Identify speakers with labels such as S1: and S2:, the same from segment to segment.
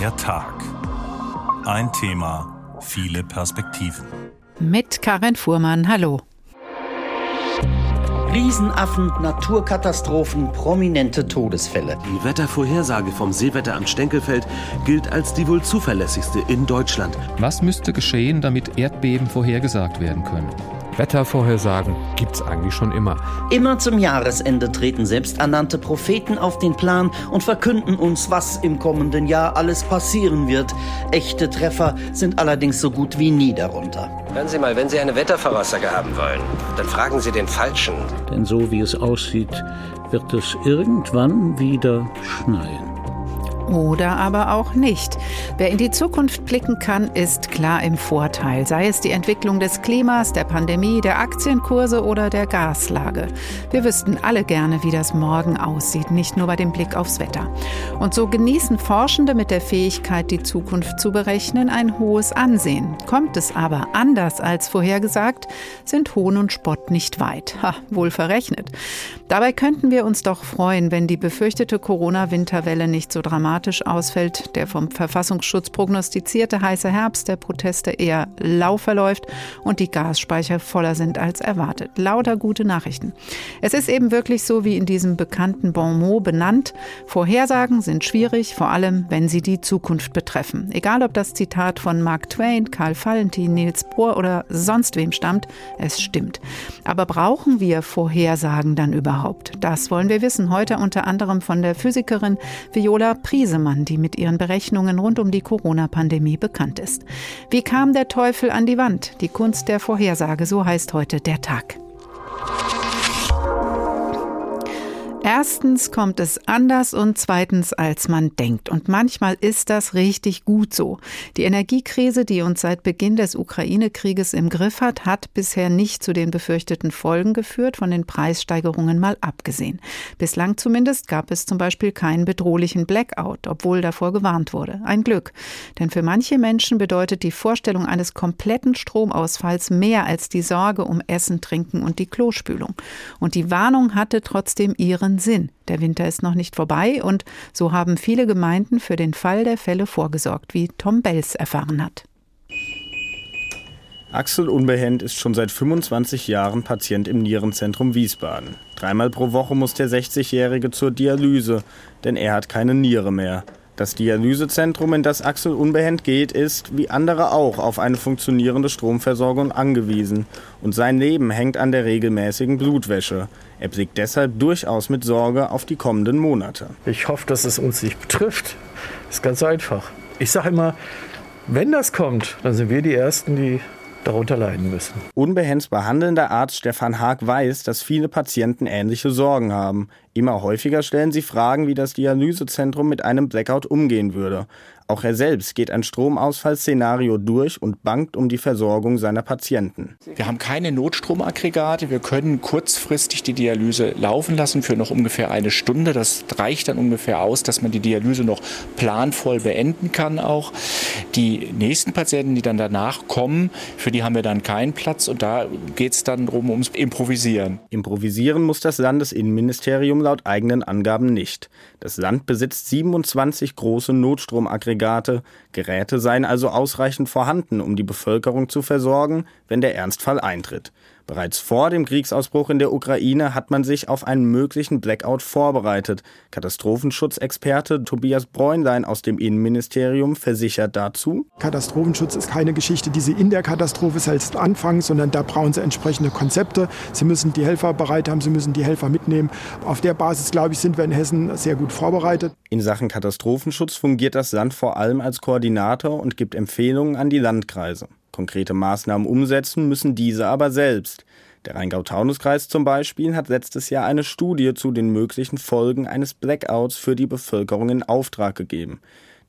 S1: Der Tag. Ein Thema, viele Perspektiven.
S2: Mit Karin Fuhrmann, hallo.
S3: Riesenaffen, Naturkatastrophen, prominente Todesfälle.
S4: Die Wettervorhersage vom Seewetteramt Stenkelfeld gilt als die wohl zuverlässigste in Deutschland.
S5: Was müsste geschehen, damit Erdbeben vorhergesagt werden können?
S6: Wettervorhersagen gibt's eigentlich schon immer.
S3: Immer zum Jahresende treten selbsternannte Propheten auf den Plan und verkünden uns, was im kommenden Jahr alles passieren wird. Echte Treffer sind allerdings so gut wie nie darunter.
S7: Hören Sie mal, wenn Sie eine Wettervoraussage haben wollen, dann fragen Sie den Falschen.
S8: Denn so wie es aussieht, wird es irgendwann wieder schneien.
S2: Oder aber auch nicht. Wer in die Zukunft blicken kann, ist klar im Vorteil, sei es die Entwicklung des Klimas, der Pandemie, der Aktienkurse oder der Gaslage. Wir wüssten alle gerne, wie das morgen aussieht, nicht nur bei dem Blick aufs Wetter. Und so genießen Forschende mit der Fähigkeit, die Zukunft zu berechnen, ein hohes Ansehen. Kommt es aber anders als vorhergesagt, sind Hohn und Spott nicht weit. Ha, wohl verrechnet. Dabei könnten wir uns doch freuen, wenn die befürchtete Corona-Winterwelle nicht so dramatisch ausfällt, der vom Verfassungsschutz prognostizierte heiße Herbst der Proteste eher lau verläuft und die Gasspeicher voller sind als erwartet. Lauter gute Nachrichten. Es ist eben wirklich so wie in diesem bekannten Bon mot benannt. Vorhersagen sind schwierig, vor allem wenn sie die Zukunft betreffen. Egal ob das Zitat von Mark Twain, Karl Valentin, Niels Bohr oder sonst wem stammt, es stimmt. Aber brauchen wir Vorhersagen dann überhaupt? Das wollen wir wissen. Heute unter anderem von der Physikerin Viola Priesemann, die mit ihren Berechnungen rund um die Corona-Pandemie bekannt ist. Wie kam der Teufel an die Wand? Die Kunst der Vorhersage, so heißt heute der Tag. Erstens kommt es anders und zweitens, als man denkt. Und manchmal ist das richtig gut so. Die Energiekrise, die uns seit Beginn des Ukraine-Krieges im Griff hat, hat bisher nicht zu den befürchteten Folgen geführt, von den Preissteigerungen mal abgesehen. Bislang zumindest gab es zum Beispiel keinen bedrohlichen Blackout, obwohl davor gewarnt wurde. Ein Glück. Denn für manche Menschen bedeutet die Vorstellung eines kompletten Stromausfalls mehr als die Sorge um Essen, Trinken und die Klospülung. Und die Warnung hatte trotzdem ihren wahren Sinn. Der Winter ist noch nicht vorbei und so haben viele Gemeinden für den Fall der Fälle vorgesorgt, wie Tom Bells erfahren hat.
S9: Axel Unbehend ist schon seit 25 Jahren Patient im Nierenzentrum Wiesbaden. Dreimal pro Woche muss der 60-Jährige zur Dialyse, denn er hat keine Niere mehr. Das Dialysezentrum, in das Axel unbehend geht, ist, wie andere auch, auf eine funktionierende Stromversorgung angewiesen. Und sein Leben hängt an der regelmäßigen Blutwäsche. Er blickt deshalb durchaus mit Sorge auf die kommenden Monate.
S10: Ich hoffe, dass es uns nicht betrifft. Ist ganz einfach. Ich sage immer, wenn das kommt, dann sind wir die Ersten, die darunter leiden müssen.
S9: Unbehens behandelnder Arzt Stefan Haag weiß, dass viele Patienten ähnliche Sorgen haben. Immer häufiger stellen sie Fragen, wie das Dialysezentrum mit einem Blackout umgehen würde. Auch er selbst geht ein Stromausfallszenario durch und bangt um die Versorgung seiner Patienten.
S11: Wir haben keine Notstromaggregate. Wir können kurzfristig die Dialyse laufen lassen für noch ungefähr eine Stunde. Das reicht dann ungefähr aus, dass man die Dialyse noch planvoll beenden kann auch. Die nächsten Patienten, die dann danach kommen, für die haben wir dann keinen Platz und da geht es dann darum, ums Improvisieren.
S9: Improvisieren muss das Landesinnenministerium laut eigenen Angaben nicht. Das Land besitzt 27 große Notstromaggregate Aggregate, Geräte seien also ausreichend vorhanden, um die Bevölkerung zu versorgen, wenn der Ernstfall eintritt. Bereits vor dem Kriegsausbruch in der Ukraine hat man sich auf einen möglichen Blackout vorbereitet. Katastrophenschutzexperte Tobias Bräunlein aus dem Innenministerium versichert dazu.
S12: Katastrophenschutz ist keine Geschichte, die Sie in der Katastrophe selbst anfangen, sondern da brauchen Sie entsprechende Konzepte. Sie müssen die Helfer bereit haben, Sie müssen die Helfer mitnehmen. Auf der Basis, glaube ich, sind wir in Hessen sehr gut vorbereitet.
S9: In Sachen Katastrophenschutz fungiert das Land vor allem als Koordinator und gibt Empfehlungen an die Landkreise. Konkrete Maßnahmen umsetzen müssen diese aber selbst. Der Rheingau-Taunus-Kreis zum Beispiel hat letztes Jahr eine Studie zu den möglichen Folgen eines Blackouts für die Bevölkerung in Auftrag gegeben.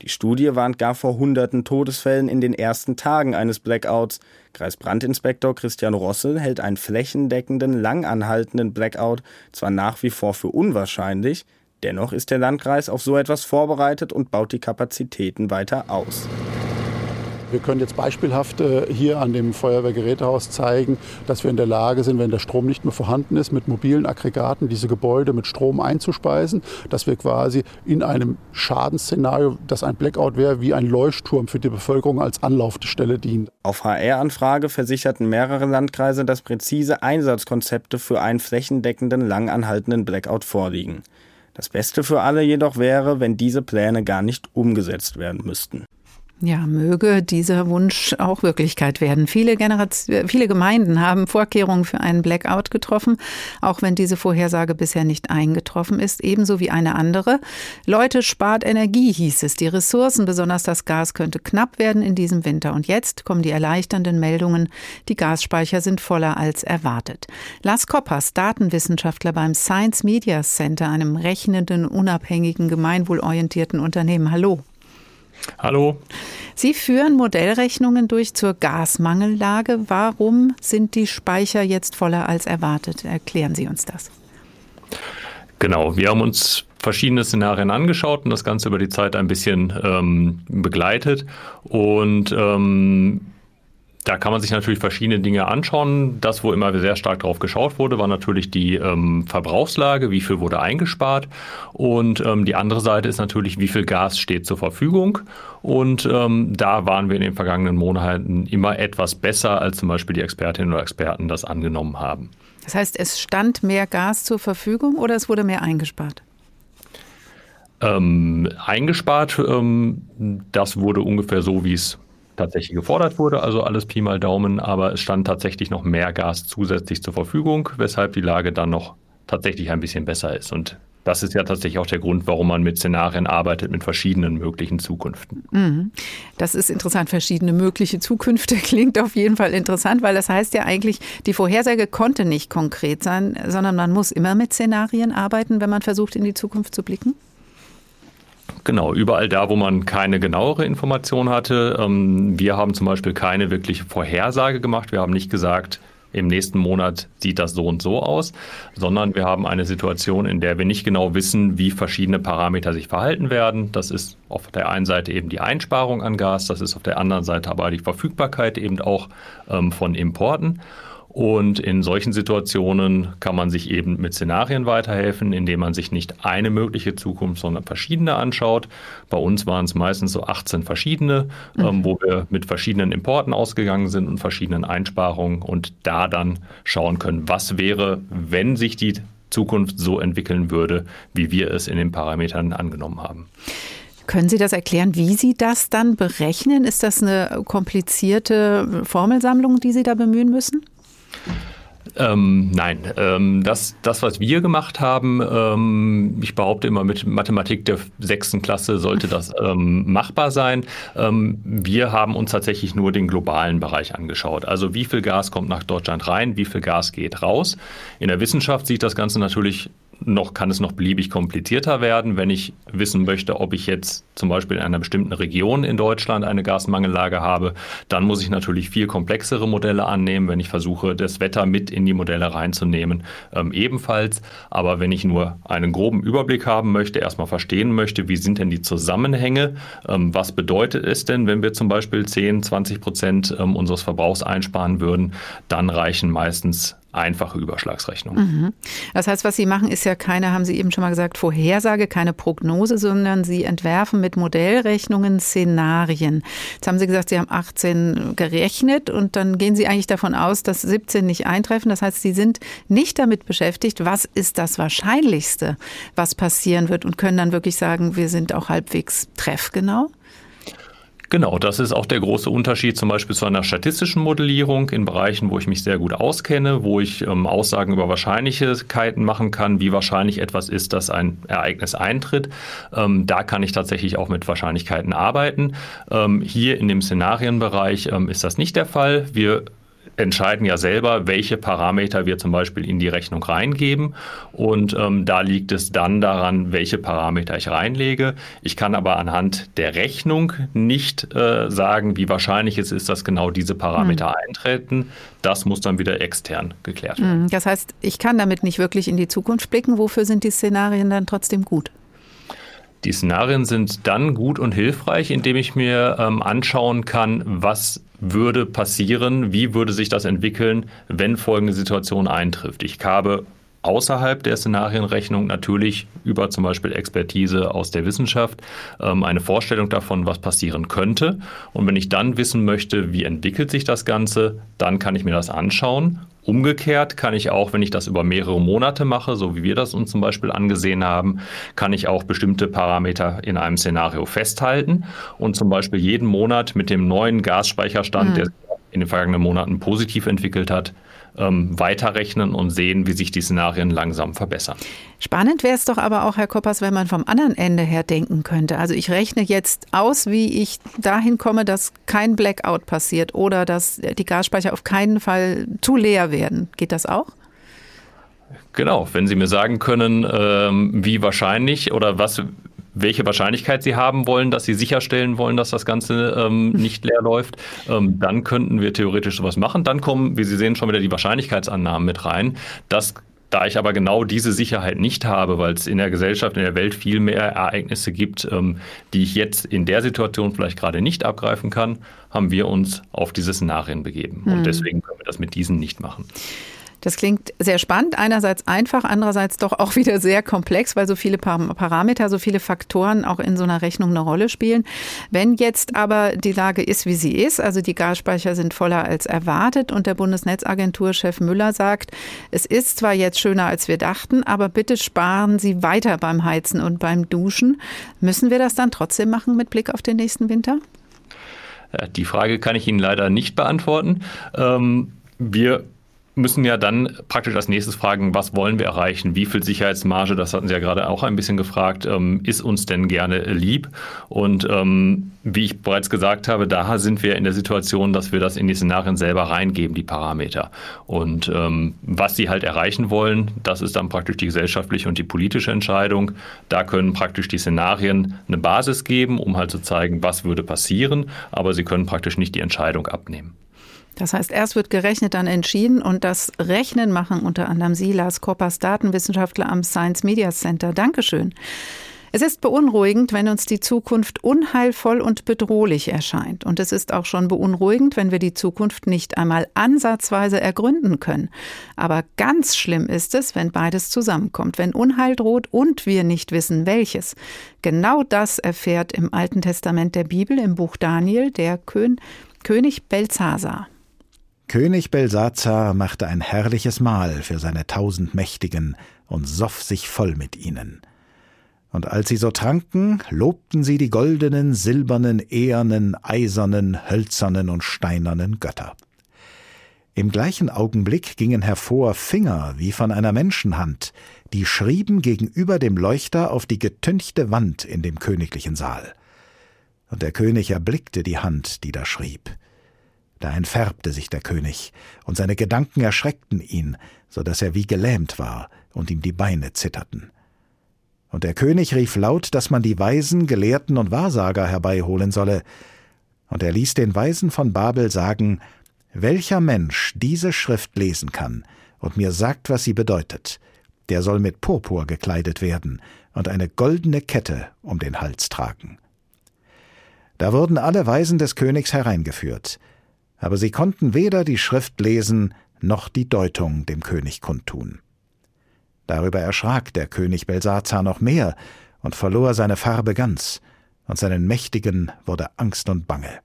S9: Die Studie warnt gar vor hunderten Todesfällen in den ersten Tagen eines Blackouts. Kreisbrandinspektor Christian Rossel hält einen flächendeckenden, langanhaltenden Blackout zwar nach wie vor für unwahrscheinlich, dennoch ist der Landkreis auf so etwas vorbereitet und baut die Kapazitäten weiter aus.
S13: Wir können jetzt beispielhaft äh, hier an dem Feuerwehrgerätehaus zeigen, dass wir in der Lage sind, wenn der Strom nicht mehr vorhanden ist, mit mobilen Aggregaten diese Gebäude mit Strom einzuspeisen, dass wir quasi in einem Schadensszenario, das ein Blackout wäre, wie ein Leuchtturm für die Bevölkerung als Anlaufstelle dient.
S9: Auf HR-Anfrage versicherten mehrere Landkreise, dass präzise Einsatzkonzepte für einen flächendeckenden, lang anhaltenden Blackout vorliegen. Das Beste für alle jedoch wäre, wenn diese Pläne gar nicht umgesetzt werden müssten.
S2: Ja, möge dieser Wunsch auch Wirklichkeit werden. Viele, Generation, viele Gemeinden haben Vorkehrungen für einen Blackout getroffen, auch wenn diese Vorhersage bisher nicht eingetroffen ist, ebenso wie eine andere. Leute, spart Energie, hieß es. Die Ressourcen, besonders das Gas, könnte knapp werden in diesem Winter. Und jetzt kommen die erleichternden Meldungen. Die Gasspeicher sind voller als erwartet. Lars Koppers, Datenwissenschaftler beim Science Media Center, einem rechnenden, unabhängigen, gemeinwohlorientierten Unternehmen. Hallo.
S14: Hallo.
S2: Sie führen Modellrechnungen durch zur Gasmangellage. Warum sind die Speicher jetzt voller als erwartet? Erklären Sie uns das.
S14: Genau, wir haben uns verschiedene Szenarien angeschaut und das Ganze über die Zeit ein bisschen ähm, begleitet. Und ähm, da kann man sich natürlich verschiedene Dinge anschauen. Das, wo immer sehr stark drauf geschaut wurde, war natürlich die ähm, Verbrauchslage, wie viel wurde eingespart. Und ähm, die andere Seite ist natürlich, wie viel Gas steht zur Verfügung. Und ähm, da waren wir in den vergangenen Monaten immer etwas besser, als zum Beispiel die Expertinnen oder Experten das angenommen haben.
S2: Das heißt, es stand mehr Gas zur Verfügung oder es wurde mehr eingespart?
S14: Ähm, eingespart, ähm, das wurde ungefähr so, wie es tatsächlich gefordert wurde, also alles Pi mal Daumen, aber es stand tatsächlich noch mehr Gas zusätzlich zur Verfügung, weshalb die Lage dann noch tatsächlich ein bisschen besser ist. Und das ist ja tatsächlich auch der Grund, warum man mit Szenarien arbeitet, mit verschiedenen möglichen Zukünften.
S2: Mhm. Das ist interessant. Verschiedene mögliche Zukünfte klingt auf jeden Fall interessant, weil das heißt ja eigentlich, die Vorhersage konnte nicht konkret sein, sondern man muss immer mit Szenarien arbeiten, wenn man versucht, in die Zukunft zu blicken.
S14: Genau, überall da, wo man keine genauere Information hatte. Ähm, wir haben zum Beispiel keine wirkliche Vorhersage gemacht. Wir haben nicht gesagt, im nächsten Monat sieht das so und so aus, sondern wir haben eine Situation, in der wir nicht genau wissen, wie verschiedene Parameter sich verhalten werden. Das ist auf der einen Seite eben die Einsparung an Gas, das ist auf der anderen Seite aber die Verfügbarkeit eben auch ähm, von Importen. Und in solchen Situationen kann man sich eben mit Szenarien weiterhelfen, indem man sich nicht eine mögliche Zukunft, sondern verschiedene anschaut. Bei uns waren es meistens so 18 verschiedene, mhm. ähm, wo wir mit verschiedenen Importen ausgegangen sind und verschiedenen Einsparungen und da dann schauen können, was wäre, wenn sich die Zukunft so entwickeln würde, wie wir es in den Parametern angenommen haben.
S2: Können Sie das erklären, wie Sie das dann berechnen? Ist das eine komplizierte Formelsammlung, die Sie da bemühen müssen?
S14: Ähm, nein, ähm, das, das, was wir gemacht haben, ähm, ich behaupte immer, mit Mathematik der sechsten Klasse sollte das ähm, machbar sein. Ähm, wir haben uns tatsächlich nur den globalen Bereich angeschaut. Also wie viel Gas kommt nach Deutschland rein, wie viel Gas geht raus. In der Wissenschaft sieht das Ganze natürlich noch kann es noch beliebig komplizierter werden, wenn ich wissen möchte, ob ich jetzt zum Beispiel in einer bestimmten Region in Deutschland eine Gasmangellage habe. Dann muss ich natürlich viel komplexere Modelle annehmen, wenn ich versuche, das Wetter mit in die Modelle reinzunehmen, ähm, ebenfalls. Aber wenn ich nur einen groben Überblick haben möchte, erstmal verstehen möchte, wie sind denn die Zusammenhänge, ähm, was bedeutet es denn, wenn wir zum Beispiel 10, 20 Prozent ähm, unseres Verbrauchs einsparen würden, dann reichen meistens einfache Überschlagsrechnung. Mhm.
S2: Das heißt, was Sie machen, ist ja keine, haben Sie eben schon mal gesagt, Vorhersage, keine Prognose, sondern Sie entwerfen mit Modellrechnungen Szenarien. Jetzt haben Sie gesagt, Sie haben 18 gerechnet und dann gehen Sie eigentlich davon aus, dass 17 nicht eintreffen. Das heißt, Sie sind nicht damit beschäftigt, was ist das Wahrscheinlichste, was passieren wird und können dann wirklich sagen, wir sind auch halbwegs treffgenau.
S14: Genau, das ist auch der große Unterschied zum Beispiel zu einer statistischen Modellierung in Bereichen, wo ich mich sehr gut auskenne, wo ich ähm, Aussagen über Wahrscheinlichkeiten machen kann, wie wahrscheinlich etwas ist, dass ein Ereignis eintritt. Ähm, da kann ich tatsächlich auch mit Wahrscheinlichkeiten arbeiten. Ähm, hier in dem Szenarienbereich ähm, ist das nicht der Fall. Wir entscheiden ja selber, welche Parameter wir zum Beispiel in die Rechnung reingeben. Und ähm, da liegt es dann daran, welche Parameter ich reinlege. Ich kann aber anhand der Rechnung nicht äh, sagen, wie wahrscheinlich es ist, dass genau diese Parameter mhm. eintreten. Das muss dann wieder extern geklärt werden.
S2: Hm, das heißt, ich kann damit nicht wirklich in die Zukunft blicken. Wofür sind die Szenarien dann trotzdem gut?
S14: Die Szenarien sind dann gut und hilfreich, indem ich mir ähm, anschauen kann, was würde passieren, wie würde sich das entwickeln, wenn folgende Situation eintrifft. Ich habe außerhalb der Szenarienrechnung natürlich über zum Beispiel Expertise aus der Wissenschaft ähm, eine Vorstellung davon, was passieren könnte. Und wenn ich dann wissen möchte, wie entwickelt sich das Ganze, dann kann ich mir das anschauen. Umgekehrt kann ich auch, wenn ich das über mehrere Monate mache, so wie wir das uns zum Beispiel angesehen haben, kann ich auch bestimmte Parameter in einem Szenario festhalten und zum Beispiel jeden Monat mit dem neuen Gasspeicherstand, mhm. der in den vergangenen Monaten positiv entwickelt hat, ähm, weiterrechnen und sehen, wie sich die Szenarien langsam verbessern.
S2: Spannend wäre es doch aber auch, Herr Koppers, wenn man vom anderen Ende her denken könnte. Also ich rechne jetzt aus, wie ich dahin komme, dass kein Blackout passiert oder dass die Gasspeicher auf keinen Fall zu leer werden. Geht das auch?
S14: Genau, wenn Sie mir sagen können, ähm, wie wahrscheinlich oder was welche Wahrscheinlichkeit Sie haben wollen, dass Sie sicherstellen wollen, dass das Ganze ähm, nicht leer läuft, ähm, dann könnten wir theoretisch sowas machen. Dann kommen, wie Sie sehen, schon wieder die Wahrscheinlichkeitsannahmen mit rein. Das da ich aber genau diese Sicherheit nicht habe, weil es in der Gesellschaft, in der Welt viel mehr Ereignisse gibt, ähm, die ich jetzt in der Situation vielleicht gerade nicht abgreifen kann, haben wir uns auf diese Szenarien begeben. Hm. Und deswegen können wir das mit diesen nicht machen.
S2: Das klingt sehr spannend, einerseits einfach, andererseits doch auch wieder sehr komplex, weil so viele Parameter, so viele Faktoren auch in so einer Rechnung eine Rolle spielen. Wenn jetzt aber die Lage ist, wie sie ist, also die Gasspeicher sind voller als erwartet und der Bundesnetzagenturchef Müller sagt, es ist zwar jetzt schöner, als wir dachten, aber bitte sparen Sie weiter beim Heizen und beim Duschen. Müssen wir das dann trotzdem machen mit Blick auf den nächsten Winter?
S14: Die Frage kann ich Ihnen leider nicht beantworten. Ähm, wir müssen ja dann praktisch als nächstes fragen, was wollen wir erreichen? Wie viel Sicherheitsmarge, das hatten Sie ja gerade auch ein bisschen gefragt, ähm, ist uns denn gerne lieb? Und ähm, wie ich bereits gesagt habe, da sind wir in der Situation, dass wir das in die Szenarien selber reingeben, die Parameter. Und ähm, was Sie halt erreichen wollen, das ist dann praktisch die gesellschaftliche und die politische Entscheidung. Da können praktisch die Szenarien eine Basis geben, um halt zu zeigen, was würde passieren, aber sie können praktisch nicht die Entscheidung abnehmen.
S2: Das heißt, erst wird gerechnet, dann entschieden und das Rechnen machen unter anderem Sie, Lars Koppers, Datenwissenschaftler am Science Media Center. Dankeschön. Es ist beunruhigend, wenn uns die Zukunft unheilvoll und bedrohlich erscheint. Und es ist auch schon beunruhigend, wenn wir die Zukunft nicht einmal ansatzweise ergründen können. Aber ganz schlimm ist es, wenn beides zusammenkommt, wenn Unheil droht und wir nicht wissen, welches. Genau das erfährt im Alten Testament der Bibel im Buch Daniel der König Belzasar.
S15: König Belsazar machte ein herrliches Mahl für seine tausend Mächtigen und soff sich voll mit ihnen. Und als sie so tranken, lobten sie die goldenen, silbernen, ehernen, eisernen, hölzernen und steinernen Götter. Im gleichen Augenblick gingen hervor Finger wie von einer Menschenhand, die schrieben gegenüber dem Leuchter auf die getünchte Wand in dem königlichen Saal. Und der König erblickte die Hand, die da schrieb. Da entfärbte sich der König, und seine Gedanken erschreckten ihn, so dass er wie gelähmt war und ihm die Beine zitterten. Und der König rief laut, dass man die Weisen, Gelehrten und Wahrsager herbeiholen solle, und er ließ den Weisen von Babel sagen, welcher Mensch diese Schrift lesen kann und mir sagt, was sie bedeutet, der soll mit Purpur gekleidet werden und eine goldene Kette um den Hals tragen. Da wurden alle Weisen des Königs hereingeführt, aber sie konnten weder die Schrift lesen noch die Deutung dem König kundtun. Darüber erschrak der König Belsazar noch mehr und verlor seine Farbe ganz, und seinen Mächtigen wurde Angst und Bange.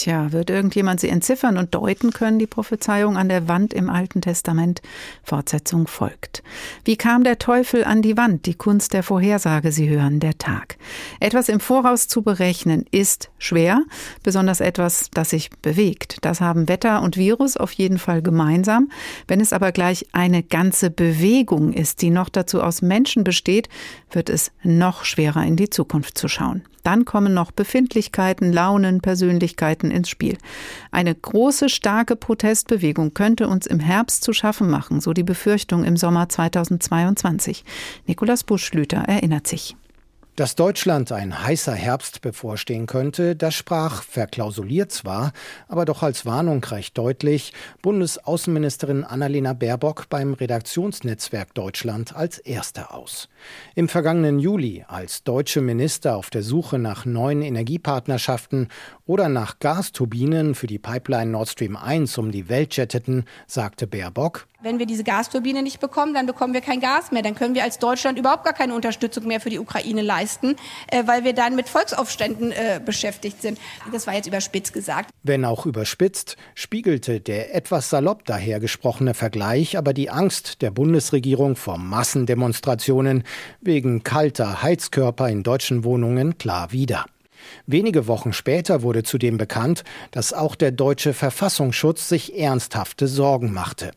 S2: Tja, wird irgendjemand sie entziffern und deuten können, die Prophezeiung an der Wand im Alten Testament? Fortsetzung folgt. Wie kam der Teufel an die Wand? Die Kunst der Vorhersage, Sie hören, der Tag. Etwas im Voraus zu berechnen ist schwer, besonders etwas, das sich bewegt. Das haben Wetter und Virus auf jeden Fall gemeinsam. Wenn es aber gleich eine ganze Bewegung ist, die noch dazu aus Menschen besteht, wird es noch schwerer in die Zukunft zu schauen. Dann kommen noch Befindlichkeiten, Launen, Persönlichkeiten ins Spiel. Eine große, starke Protestbewegung könnte uns im Herbst zu schaffen machen, so die Befürchtung im Sommer 2022. Nikolaus Buschlüter erinnert sich.
S16: Dass Deutschland ein heißer Herbst bevorstehen könnte, das sprach verklausuliert zwar, aber doch als Warnung recht deutlich Bundesaußenministerin Annalena Baerbock beim Redaktionsnetzwerk Deutschland als Erste aus. Im vergangenen Juli, als deutsche Minister auf der Suche nach neuen Energiepartnerschaften oder nach Gasturbinen für die Pipeline Nord Stream 1 um die Welt jetteten, sagte Baerbock,
S17: wenn wir diese Gasturbine nicht bekommen, dann bekommen wir kein Gas mehr. Dann können wir als Deutschland überhaupt gar keine Unterstützung mehr für die Ukraine leisten, äh, weil wir dann mit Volksaufständen äh, beschäftigt sind. Das war jetzt überspitzt gesagt.
S16: Wenn auch überspitzt, spiegelte der etwas salopp dahergesprochene Vergleich aber die Angst der Bundesregierung vor Massendemonstrationen wegen kalter Heizkörper in deutschen Wohnungen klar wider. Wenige Wochen später wurde zudem bekannt, dass auch der deutsche Verfassungsschutz sich ernsthafte Sorgen machte.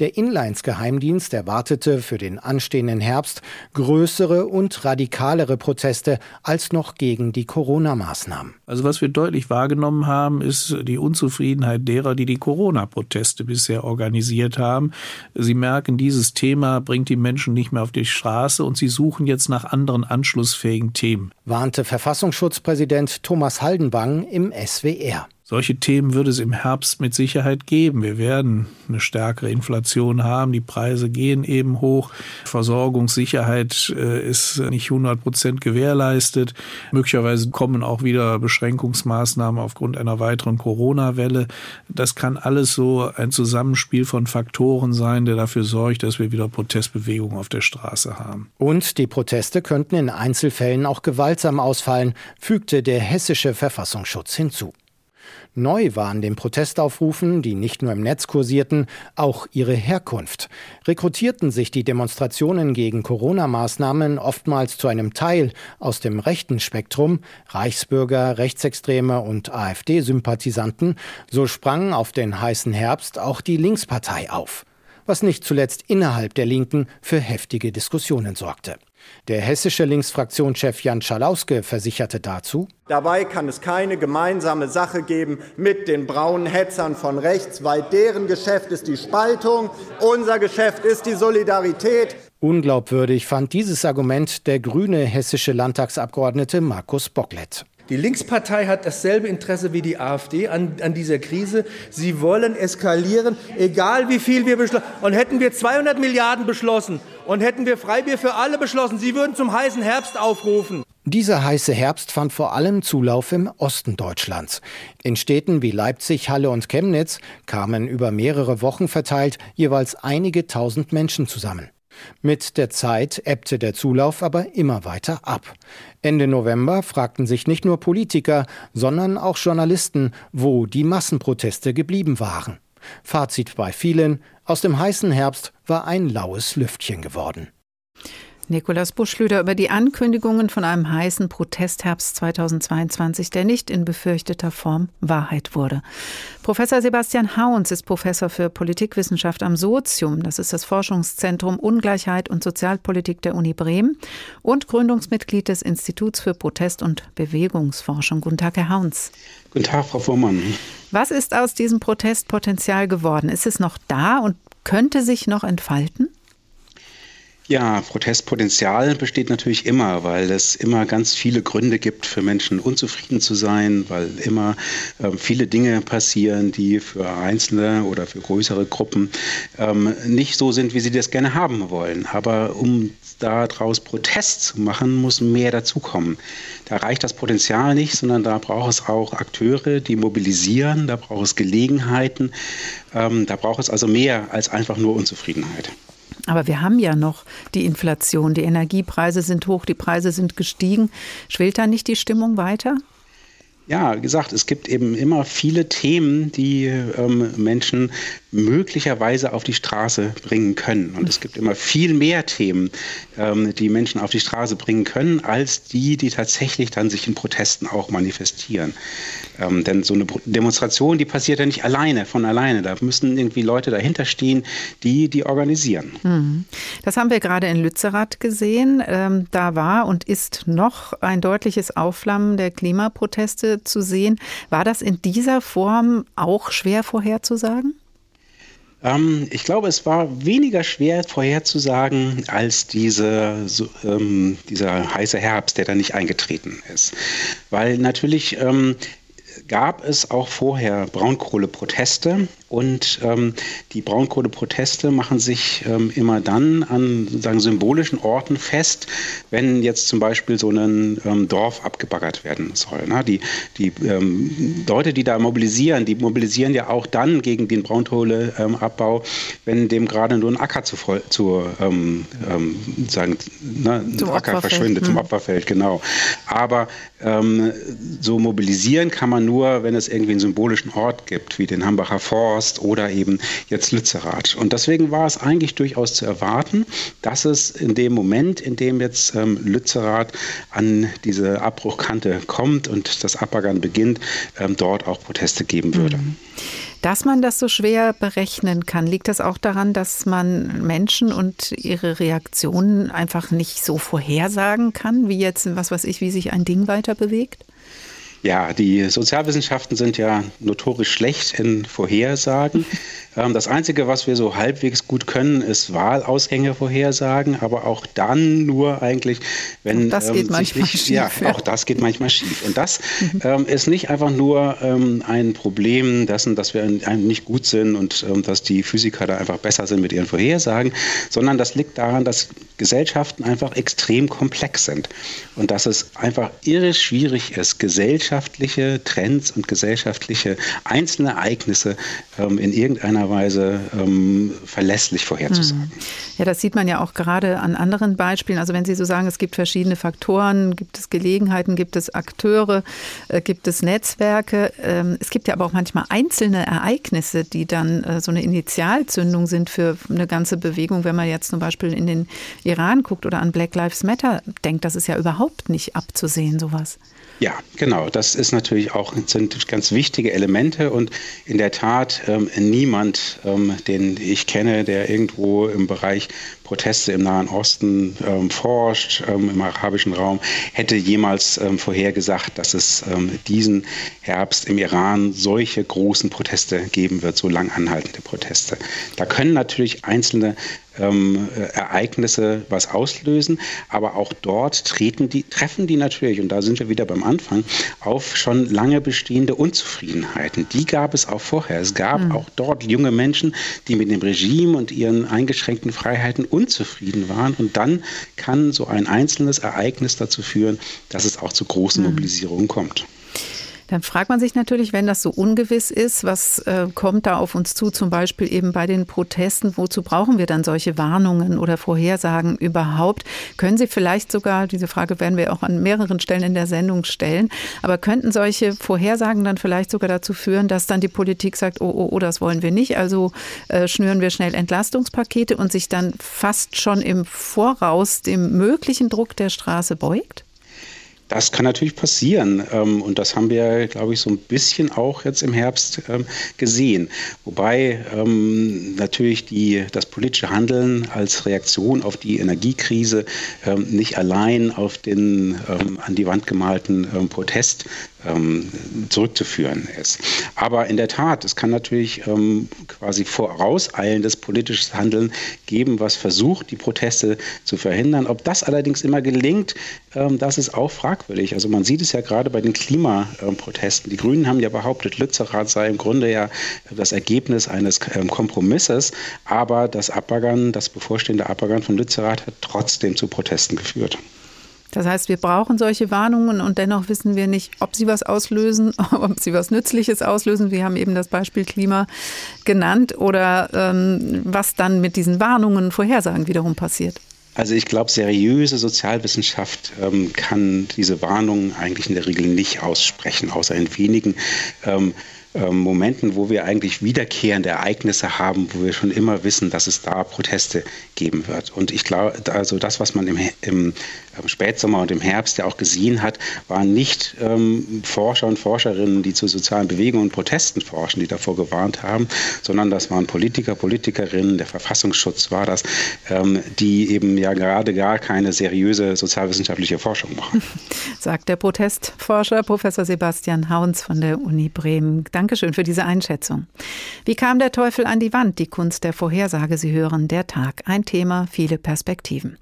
S16: Der Inlines-Geheimdienst erwartete für den anstehenden Herbst größere und radikalere Proteste als noch gegen die Corona-Maßnahmen.
S18: Also was wir deutlich wahrgenommen haben, ist die Unzufriedenheit derer, die die Corona-Proteste bisher organisiert haben. Sie merken, dieses Thema bringt die Menschen nicht mehr auf die Straße und sie suchen jetzt nach anderen anschlussfähigen Themen.
S16: Warnte Verfassungsschutzpräsident Thomas Haldenwang im SWR.
S18: Solche Themen würde es im Herbst mit Sicherheit geben. Wir werden eine stärkere Inflation haben. Die Preise gehen eben hoch. Versorgungssicherheit äh, ist nicht 100 Prozent gewährleistet. Möglicherweise kommen auch wieder Beschränkungsmaßnahmen aufgrund einer weiteren Corona-Welle. Das kann alles so ein Zusammenspiel von Faktoren sein, der dafür sorgt, dass wir wieder Protestbewegungen auf der Straße haben.
S16: Und die Proteste könnten in Einzelfällen auch gewaltsam ausfallen, fügte der hessische Verfassungsschutz hinzu. Neu waren den Protestaufrufen, die nicht nur im Netz kursierten, auch ihre Herkunft. Rekrutierten sich die Demonstrationen gegen Corona-Maßnahmen oftmals zu einem Teil aus dem rechten Spektrum, Reichsbürger, Rechtsextreme und AfD-Sympathisanten, so sprang auf den heißen Herbst auch die Linkspartei auf, was nicht zuletzt innerhalb der Linken für heftige Diskussionen sorgte. Der hessische Linksfraktionschef Jan Schalauske versicherte dazu,
S19: Dabei kann es keine gemeinsame Sache geben mit den braunen Hetzern von rechts, weil deren Geschäft ist die Spaltung, unser Geschäft ist die Solidarität.
S16: Unglaubwürdig fand dieses Argument der grüne hessische Landtagsabgeordnete Markus Bocklet.
S20: Die Linkspartei hat dasselbe Interesse wie die AfD an, an dieser Krise. Sie wollen eskalieren, egal wie viel wir beschlossen. Und hätten wir 200 Milliarden beschlossen und hätten wir Freibier für alle beschlossen, Sie würden zum heißen Herbst aufrufen.
S16: Dieser heiße Herbst fand vor allem Zulauf im Osten Deutschlands. In Städten wie Leipzig, Halle und Chemnitz kamen über mehrere Wochen verteilt jeweils einige tausend Menschen zusammen. Mit der Zeit ebbte der Zulauf aber immer weiter ab. Ende November fragten sich nicht nur Politiker, sondern auch Journalisten, wo die Massenproteste geblieben waren. Fazit bei vielen, aus dem heißen Herbst war ein laues Lüftchen geworden.
S2: Nikolaus Buschlüder über die Ankündigungen von einem heißen Protestherbst 2022, der nicht in befürchteter Form Wahrheit wurde. Professor Sebastian Hauns ist Professor für Politikwissenschaft am Sozium, das ist das Forschungszentrum Ungleichheit und Sozialpolitik der Uni Bremen und Gründungsmitglied des Instituts für Protest- und Bewegungsforschung. Guten Tag, Herr Hauns.
S21: Guten Tag, Frau Vormann.
S2: Was ist aus diesem Protestpotenzial geworden? Ist es noch da und könnte sich noch entfalten?
S21: Ja, Protestpotenzial besteht natürlich immer, weil es immer ganz viele Gründe gibt für Menschen unzufrieden zu sein, weil immer äh, viele Dinge passieren, die für Einzelne oder für größere Gruppen ähm, nicht so sind, wie sie das gerne haben wollen. Aber um daraus Protest zu machen, muss mehr dazukommen. Da reicht das Potenzial nicht, sondern da braucht es auch Akteure, die mobilisieren, da braucht es Gelegenheiten, ähm, da braucht es also mehr als einfach nur Unzufriedenheit.
S2: Aber wir haben ja noch die Inflation, die Energiepreise sind hoch, die Preise sind gestiegen. Schwillt da nicht die Stimmung weiter?
S21: Ja, gesagt, es gibt eben immer viele Themen, die ähm, Menschen möglicherweise auf die Straße bringen können. Und es gibt immer viel mehr Themen, ähm, die Menschen auf die Straße bringen können, als die, die tatsächlich dann sich in Protesten auch manifestieren. Ähm, denn so eine Demonstration, die passiert ja nicht alleine, von alleine. Da müssen irgendwie Leute dahinter stehen, die die organisieren.
S2: Mhm. Das haben wir gerade in Lützerath gesehen. Ähm, da war und ist noch ein deutliches Aufflammen der Klimaproteste zu sehen. War das in dieser Form auch schwer vorherzusagen?
S21: Ähm, ich glaube, es war weniger schwer vorherzusagen als diese, so, ähm, dieser heiße Herbst, der da nicht eingetreten ist. Weil natürlich ähm, gab es auch vorher Braunkohleproteste und ähm, die Braunkohleproteste machen sich ähm, immer dann an sozusagen symbolischen Orten fest, wenn jetzt zum Beispiel so ein ähm, Dorf abgebaggert werden soll. Ne? Die, die ähm, Leute, die da mobilisieren, die mobilisieren ja auch dann gegen den Braunkohleabbau, wenn dem gerade nur ein Acker zu, zu ähm, ähm, sagen, ne, zum Acker verschwindet, hm. zum Opferfeld, genau. Aber so mobilisieren kann man nur, wenn es irgendwie einen symbolischen Ort gibt, wie den Hambacher Forst Horst oder eben jetzt Lützerath. Und deswegen war es eigentlich durchaus zu erwarten, dass es in dem Moment, in dem jetzt ähm, Lützerath an diese Abbruchkante kommt und das Abbaggern beginnt, ähm, dort auch Proteste geben würde. Mhm.
S2: Dass man das so schwer berechnen kann, liegt das auch daran, dass man Menschen und ihre Reaktionen einfach nicht so vorhersagen kann, wie jetzt, was weiß ich, wie sich ein Ding weiter bewegt?
S21: Ja, die Sozialwissenschaften sind ja notorisch schlecht in Vorhersagen. Ähm, das Einzige, was wir so halbwegs gut können, ist Wahlausgänge vorhersagen, aber auch dann nur eigentlich, wenn.
S2: Auch das ähm, geht manchmal
S21: nicht,
S2: schief.
S21: Ja, ja, auch das geht manchmal schief. Und das mhm. ähm, ist nicht einfach nur ähm, ein Problem dessen, dass wir nicht gut sind und ähm, dass die Physiker da einfach besser sind mit ihren Vorhersagen, sondern das liegt daran, dass Gesellschaften einfach extrem komplex sind und dass es einfach irre schwierig ist, gesellschaftliche Trends und gesellschaftliche einzelne Ereignisse ähm, in irgendeiner Weise ähm, verlässlich vorherzusagen. Hm.
S2: Ja, das sieht man ja auch gerade an anderen Beispielen. Also wenn Sie so sagen, es gibt verschiedene Faktoren, gibt es Gelegenheiten, gibt es Akteure, äh, gibt es Netzwerke. Ähm, es gibt ja aber auch manchmal einzelne Ereignisse, die dann äh, so eine Initialzündung sind für eine ganze Bewegung. Wenn man jetzt zum Beispiel in den Iran guckt oder an Black Lives Matter denkt, das ist ja überhaupt nicht abzusehen, sowas.
S21: Ja, genau. Das ist natürlich auch sind ganz wichtige Elemente und in der Tat ähm, niemand, ähm, den ich kenne, der irgendwo im Bereich Proteste im Nahen Osten ähm, forscht, ähm, im arabischen Raum, hätte jemals ähm, vorhergesagt, dass es ähm, diesen Herbst im Iran solche großen Proteste geben wird, so lang anhaltende Proteste. Da können natürlich einzelne ähm, äh, Ereignisse was auslösen, aber auch dort treten die, treffen die natürlich, und da sind wir wieder beim Anfang, auf schon lange bestehende Unzufriedenheiten. Die gab es auch vorher. Es gab mhm. auch dort junge Menschen, die mit dem Regime und ihren eingeschränkten Freiheiten unzufrieden waren. Und dann kann so ein einzelnes Ereignis dazu führen, dass es auch zu großen mhm. Mobilisierungen kommt.
S2: Dann fragt man sich natürlich, wenn das so ungewiss ist, was äh, kommt da auf uns zu, zum Beispiel eben bei den Protesten, wozu brauchen wir dann solche Warnungen oder Vorhersagen überhaupt? Können Sie vielleicht sogar, diese Frage werden wir auch an mehreren Stellen in der Sendung stellen, aber könnten solche Vorhersagen dann vielleicht sogar dazu führen, dass dann die Politik sagt, oh, oh, oh, das wollen wir nicht, also äh, schnüren wir schnell Entlastungspakete und sich dann fast schon im Voraus dem möglichen Druck der Straße beugt?
S21: Das kann natürlich passieren. Ähm, und das haben wir, glaube ich, so ein bisschen auch jetzt im Herbst ähm, gesehen. Wobei ähm, natürlich die, das politische Handeln als Reaktion auf die Energiekrise nicht allein auf den an die Wand gemalten Protest zurückzuführen ist. Aber in der Tat, es kann natürlich ähm, quasi vorauseilendes politisches Handeln geben, was versucht, die Proteste zu verhindern. Ob das allerdings immer gelingt, ähm, das ist auch fragwürdig. Also man sieht es ja gerade bei den Klimaprotesten. Die Grünen haben ja behauptet, Lützerath sei im Grunde ja das Ergebnis eines ähm, Kompromisses, aber das Abbaggern, das bevorstehende Abbaggern von Lützerath hat trotzdem zu Protesten geführt.
S2: Das heißt, wir brauchen solche Warnungen und dennoch wissen wir nicht, ob sie was auslösen, ob sie was Nützliches auslösen. Wir haben eben das Beispiel Klima genannt oder ähm, was dann mit diesen Warnungen, Vorhersagen wiederum passiert.
S21: Also ich glaube, seriöse Sozialwissenschaft ähm, kann diese Warnungen eigentlich in der Regel nicht aussprechen, außer in wenigen ähm, Momenten, wo wir eigentlich wiederkehrende Ereignisse haben, wo wir schon immer wissen, dass es da Proteste geben wird. Und ich glaube, also das, was man im, im Spätsommer und im Herbst ja auch gesehen hat, waren nicht ähm, Forscher und Forscherinnen, die zu sozialen Bewegungen und Protesten forschen, die davor gewarnt haben, sondern das waren Politiker, Politikerinnen, der Verfassungsschutz war das, ähm, die eben ja gerade gar keine seriöse sozialwissenschaftliche Forschung machen.
S2: Sagt der Protestforscher Professor Sebastian Hauns von der Uni Bremen. Danke Dankeschön für diese Einschätzung. Wie kam der Teufel an die Wand? Die Kunst der Vorhersage. Sie hören der Tag. Ein Thema, viele Perspektiven.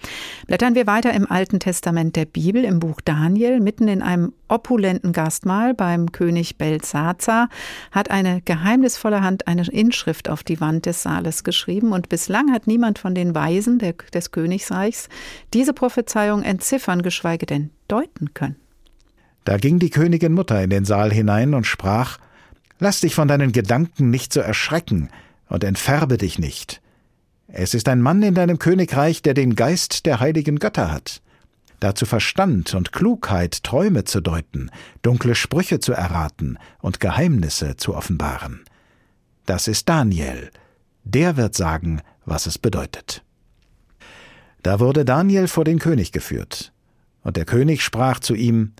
S2: Blättern wir weiter im Alten Testament der Bibel, im Buch Daniel, mitten in einem opulenten Gastmahl beim König Belsazar, hat eine geheimnisvolle Hand eine Inschrift auf die Wand des Saales geschrieben und bislang hat niemand von den Weisen der, des Königsreichs diese Prophezeiung entziffern, geschweige denn deuten können.
S15: Da ging die Königin Mutter in den Saal hinein und sprach Lass dich von deinen Gedanken nicht so erschrecken und entfärbe dich nicht. Es ist ein Mann in deinem Königreich, der den Geist der heiligen Götter hat. Dazu Verstand und Klugheit, Träume zu deuten, dunkle Sprüche zu erraten und Geheimnisse zu offenbaren. Das ist Daniel. Der wird sagen, was es bedeutet. Da wurde Daniel vor den König geführt. Und der König sprach zu ihm,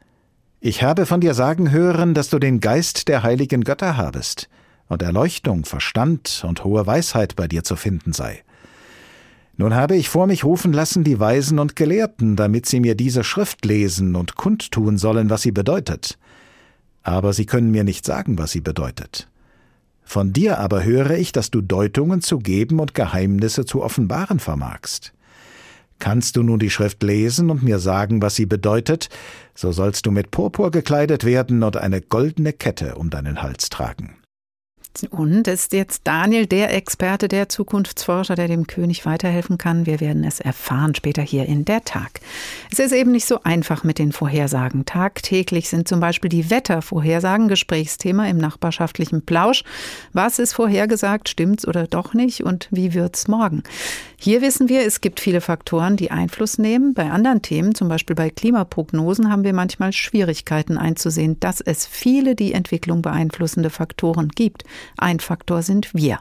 S15: Ich habe von dir sagen hören, dass du den Geist der heiligen Götter habest, und Erleuchtung, Verstand und hohe Weisheit bei dir zu finden sei. Nun habe ich vor mich rufen lassen die Weisen und Gelehrten, damit sie mir diese Schrift lesen und kundtun sollen, was sie bedeutet. Aber sie können mir nicht sagen, was sie bedeutet. Von dir aber höre ich, dass du Deutungen zu geben und Geheimnisse zu offenbaren vermagst. Kannst du nun die Schrift lesen und mir sagen, was sie bedeutet, so sollst du mit Purpur gekleidet werden und eine goldene Kette um deinen Hals tragen.
S2: Und ist jetzt Daniel der Experte, der Zukunftsforscher, der dem König weiterhelfen kann? Wir werden es erfahren später hier in der Tag. Es ist eben nicht so einfach mit den Vorhersagen. Tagtäglich sind zum Beispiel die Wettervorhersagen Gesprächsthema im nachbarschaftlichen Plausch. Was ist vorhergesagt? Stimmt's oder doch nicht? Und wie wird's morgen? Hier wissen wir, es gibt viele Faktoren, die Einfluss nehmen. Bei anderen Themen, zum Beispiel bei Klimaprognosen, haben wir manchmal Schwierigkeiten einzusehen, dass es viele die Entwicklung beeinflussende Faktoren gibt. Ein Faktor sind wir.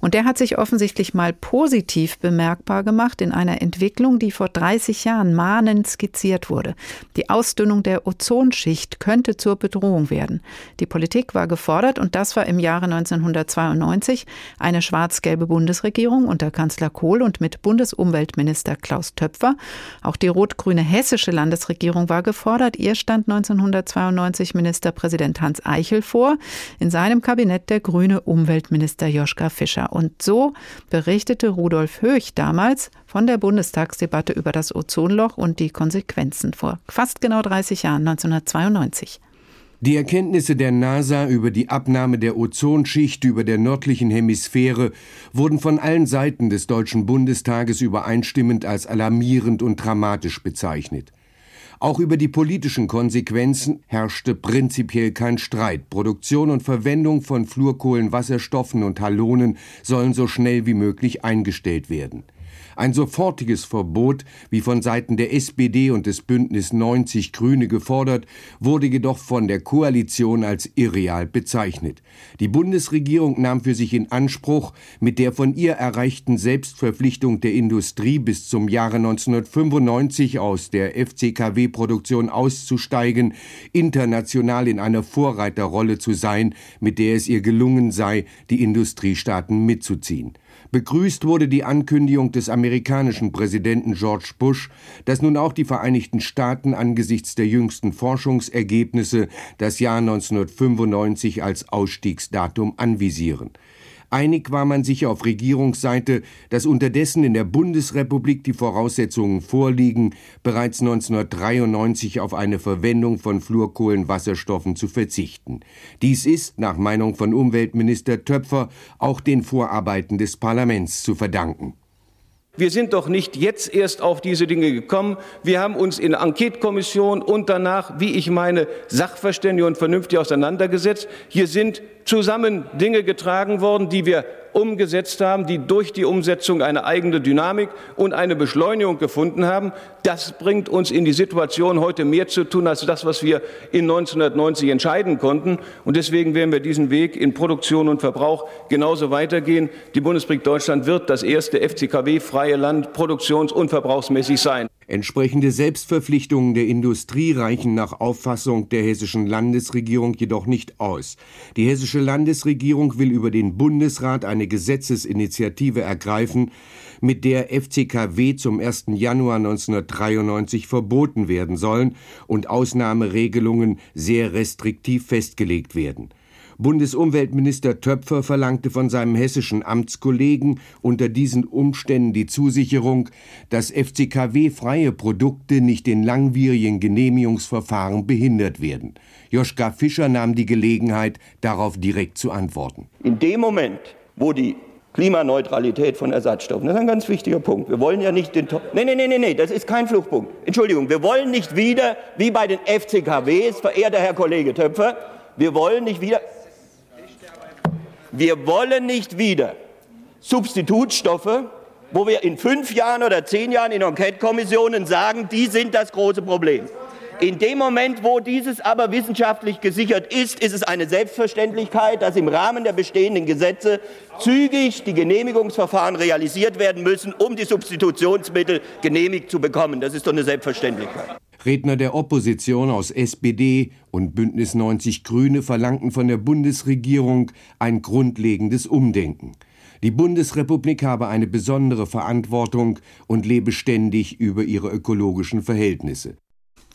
S2: Und der hat sich offensichtlich mal positiv bemerkbar gemacht in einer Entwicklung, die vor 30 Jahren mahnend skizziert wurde. Die Ausdünnung der Ozonschicht könnte zur Bedrohung werden. Die Politik war gefordert und das war im Jahre 1992 eine schwarz-gelbe Bundesregierung unter Kanzler Kohl und mit Bundesumweltminister Klaus Töpfer. Auch die rot-grüne hessische Landesregierung war gefordert. Ihr stand 1992 Ministerpräsident Hans Eichel vor, in seinem Kabinett der grüne Umweltminister Joschka Fischer. Und so berichtete Rudolf Höch damals von der Bundestagsdebatte über das Ozonloch und die Konsequenzen vor fast genau 30 Jahren, 1992.
S22: Die Erkenntnisse der NASA über die Abnahme der Ozonschicht über der nördlichen Hemisphäre wurden von allen Seiten des Deutschen Bundestages übereinstimmend als alarmierend und dramatisch bezeichnet. Auch über die politischen Konsequenzen herrschte prinzipiell kein Streit. Produktion und Verwendung von Fluorkohlenwasserstoffen und Halonen sollen so schnell wie möglich eingestellt werden. Ein sofortiges Verbot, wie von Seiten der SPD und des Bündnis 90 Grüne gefordert, wurde jedoch von der Koalition als irreal bezeichnet. Die Bundesregierung nahm für sich in Anspruch, mit der von ihr erreichten Selbstverpflichtung der Industrie bis zum Jahre 1995 aus der FCKW-Produktion auszusteigen, international in einer Vorreiterrolle zu sein, mit der es ihr gelungen sei, die Industriestaaten mitzuziehen. Begrüßt wurde die Ankündigung des amerikanischen Präsidenten George Bush, dass nun auch die Vereinigten Staaten angesichts der jüngsten Forschungsergebnisse das Jahr 1995 als Ausstiegsdatum anvisieren. Einig war man sich auf Regierungsseite, dass unterdessen in der Bundesrepublik die Voraussetzungen vorliegen, bereits 1993 auf eine Verwendung von Fluorkohlenwasserstoffen zu verzichten. Dies ist, nach Meinung von Umweltminister Töpfer, auch den Vorarbeiten des Parlaments zu verdanken.
S23: Wir sind doch nicht jetzt erst auf diese Dinge gekommen. Wir haben uns in Enquetekommission und danach, wie ich meine, sachverständig und vernünftig auseinandergesetzt. Hier sind zusammen Dinge getragen worden, die wir umgesetzt haben, die durch die Umsetzung eine eigene Dynamik und eine Beschleunigung gefunden haben. Das bringt uns in die Situation, heute mehr zu tun als das, was wir in 1990 entscheiden konnten. Und deswegen werden wir diesen Weg in Produktion und Verbrauch genauso weitergehen. Die Bundesrepublik Deutschland wird das erste FCKW-freie Land produktions- und verbrauchsmäßig sein.
S22: Entsprechende Selbstverpflichtungen der Industrie reichen nach Auffassung der hessischen Landesregierung jedoch nicht aus. Die hessische Landesregierung will über den Bundesrat eine Gesetzesinitiative ergreifen, mit der FCKW zum 1. Januar 1993 verboten werden sollen und Ausnahmeregelungen sehr restriktiv festgelegt werden. Bundesumweltminister Töpfer verlangte von seinem hessischen Amtskollegen unter diesen Umständen die Zusicherung, dass FCKW-freie Produkte nicht in langwierigen Genehmigungsverfahren behindert werden. Joschka Fischer nahm die Gelegenheit, darauf direkt zu antworten.
S23: In dem Moment, wo die Klimaneutralität von Ersatzstoffen. Das ist ein ganz wichtiger Punkt. Wir wollen ja nicht den. Nein, nein, nein, nein, das ist kein Fluchtpunkt. Entschuldigung, wir wollen nicht wieder, wie bei den FCKWs, verehrter Herr Kollege Töpfer, wir wollen nicht wieder. Wir wollen nicht wieder Substitutstoffe, wo wir in fünf Jahren oder zehn Jahren in Enquete-Kommissionen sagen, die sind das große Problem. In dem Moment, wo dieses aber wissenschaftlich gesichert ist, ist es eine Selbstverständlichkeit, dass im Rahmen der bestehenden Gesetze zügig die Genehmigungsverfahren realisiert werden müssen, um die Substitutionsmittel genehmigt zu bekommen. Das ist doch eine Selbstverständlichkeit.
S22: Redner der Opposition aus SPD und Bündnis 90 Grüne verlangten von der Bundesregierung ein grundlegendes Umdenken. Die Bundesrepublik habe eine besondere Verantwortung und lebe ständig über ihre ökologischen Verhältnisse.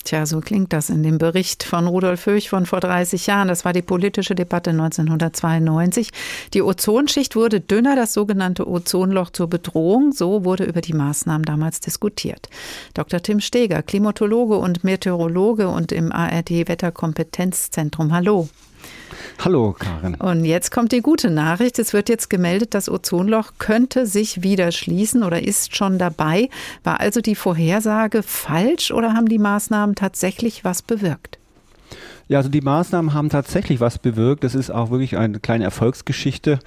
S2: Tja, so klingt das in dem Bericht von Rudolf Höch von vor 30 Jahren. Das war die politische Debatte 1992. Die Ozonschicht wurde dünner, das sogenannte Ozonloch zur Bedrohung. So wurde über die Maßnahmen damals diskutiert. Dr. Tim Steger, Klimatologe und Meteorologe und im ARD Wetterkompetenzzentrum. Hallo.
S24: Hallo, Karin.
S2: Und jetzt kommt die gute Nachricht. Es wird jetzt gemeldet, das Ozonloch könnte sich wieder schließen oder ist schon dabei. War also die Vorhersage falsch oder haben die Maßnahmen tatsächlich was bewirkt?
S24: Ja, also die Maßnahmen haben tatsächlich was bewirkt. Das ist auch wirklich eine kleine Erfolgsgeschichte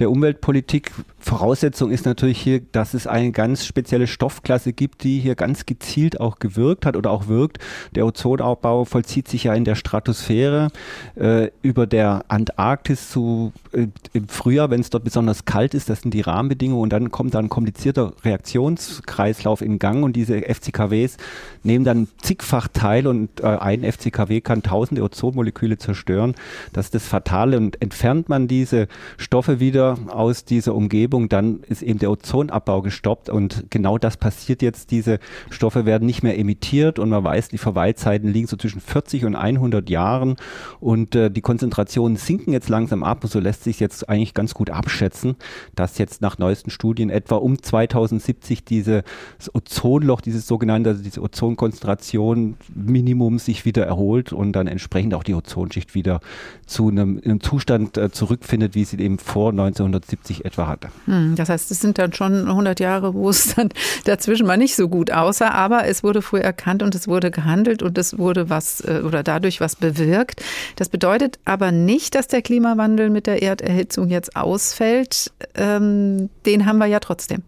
S24: der Umweltpolitik. Voraussetzung ist natürlich hier, dass es eine ganz spezielle Stoffklasse gibt, die hier ganz gezielt auch gewirkt hat oder auch wirkt. Der Ozonaufbau vollzieht sich ja in der Stratosphäre äh, über der Antarktis zu äh, im Frühjahr, wenn es dort besonders kalt ist. Das sind die Rahmenbedingungen und dann kommt da ein komplizierter Reaktionskreislauf in Gang und diese FCKWs nehmen dann zigfach teil und äh, ein FCKW kann tausende Ozonmoleküle zerstören. Das ist das Fatale. Und entfernt man diese Stoffe wieder aus dieser Umgebung, dann ist eben der Ozonabbau gestoppt. Und genau das passiert jetzt. Diese Stoffe werden nicht mehr emittiert und man weiß, die Verweilzeiten liegen so zwischen 40 und 100 Jahren. Und äh, die Konzentrationen sinken jetzt langsam ab. Und so lässt sich jetzt eigentlich ganz gut abschätzen, dass jetzt nach neuesten Studien etwa um 2070 dieses Ozonloch, dieses sogenannte, also diese Ozonkonzentration Minimum sich wieder erholt und dann entsprechend entsprechend auch die Ozonschicht wieder zu einem, einem Zustand äh, zurückfindet, wie sie eben vor 1970 etwa hatte.
S2: Hm, das heißt, es sind dann schon 100 Jahre, wo es dann dazwischen mal nicht so gut aussah, aber es wurde früh erkannt und es wurde gehandelt und es wurde was äh, oder dadurch was bewirkt. Das bedeutet aber nicht, dass der Klimawandel mit der Erderhitzung jetzt ausfällt. Ähm, den haben wir ja trotzdem.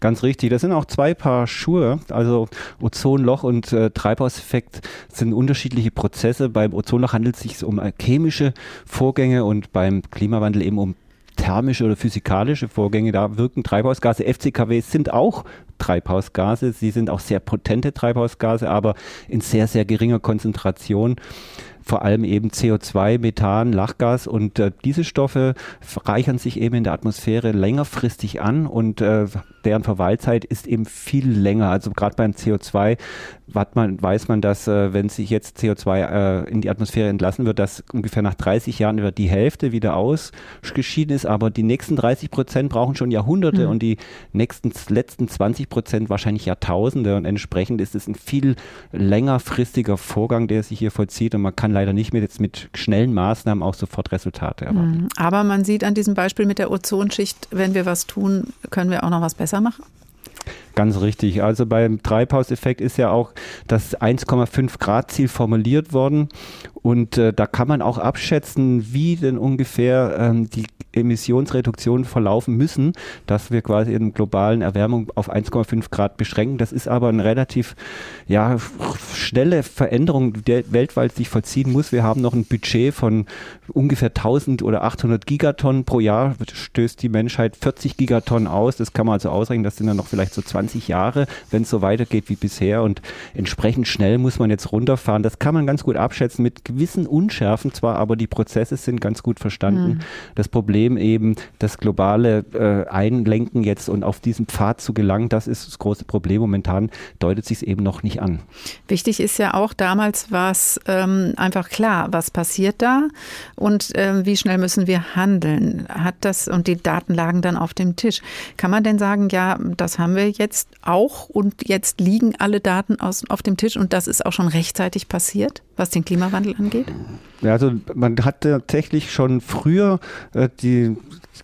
S24: Ganz richtig. Das sind auch zwei Paar Schuhe. Also Ozonloch und äh, Treibhauseffekt sind unterschiedliche Prozesse. Beim Ozonloch handelt es sich um äh, chemische Vorgänge und beim Klimawandel eben um thermische oder physikalische Vorgänge. Da wirken Treibhausgase. FCKWs sind auch Treibhausgase. Sie sind auch sehr potente Treibhausgase, aber in sehr, sehr geringer Konzentration vor allem eben CO2, Methan, Lachgas und äh, diese Stoffe reichern sich eben in der Atmosphäre längerfristig an und äh, deren Verweilzeit ist eben viel länger. Also gerade beim CO2 man, weiß man, dass äh, wenn sich jetzt CO2 äh, in die Atmosphäre entlassen wird, dass ungefähr nach 30 Jahren über die Hälfte wieder ausgeschieden ist, aber die nächsten 30 Prozent brauchen schon Jahrhunderte mhm. und die nächsten letzten 20 Prozent wahrscheinlich Jahrtausende und entsprechend ist es ein viel längerfristiger Vorgang, der sich hier vollzieht und man kann leider nicht mit, jetzt mit schnellen Maßnahmen auch sofort Resultate erwarten.
S2: Mhm. Aber man sieht an diesem Beispiel mit der Ozonschicht, wenn wir was tun, können wir auch noch was besser machen?
S24: Ganz richtig. Also beim Treibhauseffekt ist ja auch das 1,5 Grad Ziel formuliert worden und äh, da kann man auch abschätzen, wie denn ungefähr ähm, die Emissionsreduktionen verlaufen müssen, dass wir quasi in globalen Erwärmung auf 1,5 Grad beschränken. Das ist aber eine relativ ja, schnelle Veränderung, die weltweit sich vollziehen muss. Wir haben noch ein Budget von ungefähr 1000 oder 800 Gigatonnen pro Jahr, stößt die Menschheit 40 Gigatonnen aus. Das kann man also ausrechnen, das sind dann noch vielleicht so 20 20 Jahre, wenn es so weitergeht wie bisher. Und entsprechend schnell muss man jetzt runterfahren. Das kann man ganz gut abschätzen mit gewissen Unschärfen zwar, aber die Prozesse sind ganz gut verstanden. Mhm. Das Problem eben, das globale äh, Einlenken jetzt und auf diesen Pfad zu gelangen, das ist das große Problem. Momentan deutet sich es eben noch nicht an.
S2: Wichtig ist ja auch, damals war es ähm, einfach klar, was passiert da und äh, wie schnell müssen wir handeln. Hat das und die Daten lagen dann auf dem Tisch. Kann man denn sagen, ja, das haben wir jetzt auch und jetzt liegen alle Daten aus, auf dem Tisch und das ist auch schon rechtzeitig passiert, was den Klimawandel angeht?
S24: Ja, also man hat tatsächlich schon früher äh, die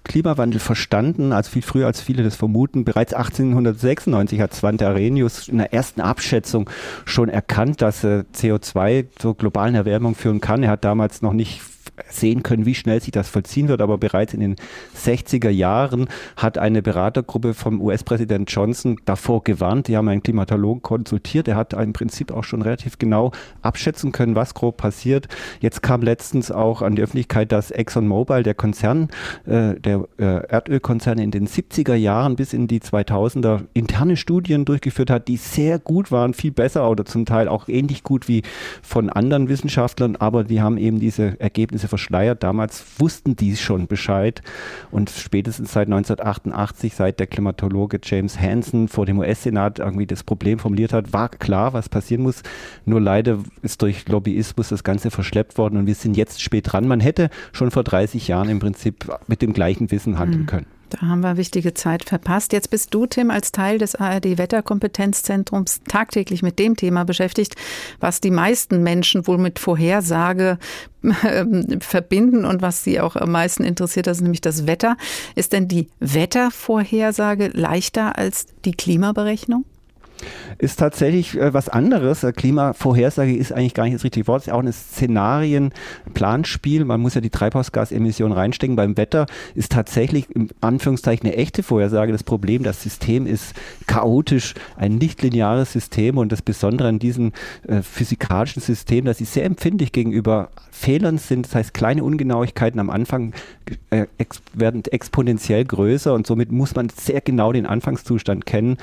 S24: Klimawandel verstanden, also viel früher als viele das vermuten. Bereits 1896 hat Svante Arrhenius in der ersten Abschätzung schon erkannt, dass äh, CO2 zur globalen Erwärmung führen kann. Er hat damals noch nicht sehen können, wie schnell sich das vollziehen wird. Aber bereits in den 60er Jahren hat eine Beratergruppe vom US-Präsident Johnson davor gewarnt. Die haben einen Klimatologen konsultiert. Er hat im Prinzip auch schon relativ genau abschätzen können, was grob passiert. Jetzt kam letztens auch an die Öffentlichkeit, dass ExxonMobil, der Konzern, äh, der äh, Erdölkonzern in den 70er Jahren bis in die 2000er interne Studien durchgeführt hat, die sehr gut waren, viel besser oder zum Teil auch ähnlich gut wie von anderen Wissenschaftlern, aber die haben eben diese Ergebnisse Geheimnisse verschleiert. Damals wussten die schon Bescheid und spätestens seit 1988, seit der Klimatologe James Hansen vor dem US-Senat irgendwie das Problem formuliert hat, war klar, was passieren muss. Nur leider ist durch Lobbyismus das Ganze verschleppt worden und wir sind jetzt spät dran. Man hätte schon vor 30 Jahren im Prinzip mit dem gleichen Wissen handeln mhm. können.
S2: Da haben wir wichtige Zeit verpasst. Jetzt bist du, Tim, als Teil des ARD Wetterkompetenzzentrums tagtäglich mit dem Thema beschäftigt, was die meisten Menschen wohl mit Vorhersage äh, verbinden und was sie auch am meisten interessiert, das ist nämlich das Wetter. Ist denn die Wettervorhersage leichter als die Klimaberechnung?
S24: Ist tatsächlich äh, was anderes. Äh, Klimavorhersage ist eigentlich gar nicht das richtige Wort. Es ist auch ein Szenarien-Planspiel. Man muss ja die Treibhausgasemissionen reinstecken. Beim Wetter ist tatsächlich im Anführungszeichen eine echte Vorhersage. Das Problem, das System ist chaotisch, ein nicht lineares System und das Besondere an diesem äh, physikalischen System, dass sie sehr empfindlich gegenüber Fehlern sind. Das heißt, kleine Ungenauigkeiten am Anfang äh, ex werden exponentiell größer und somit muss man sehr genau den Anfangszustand kennen,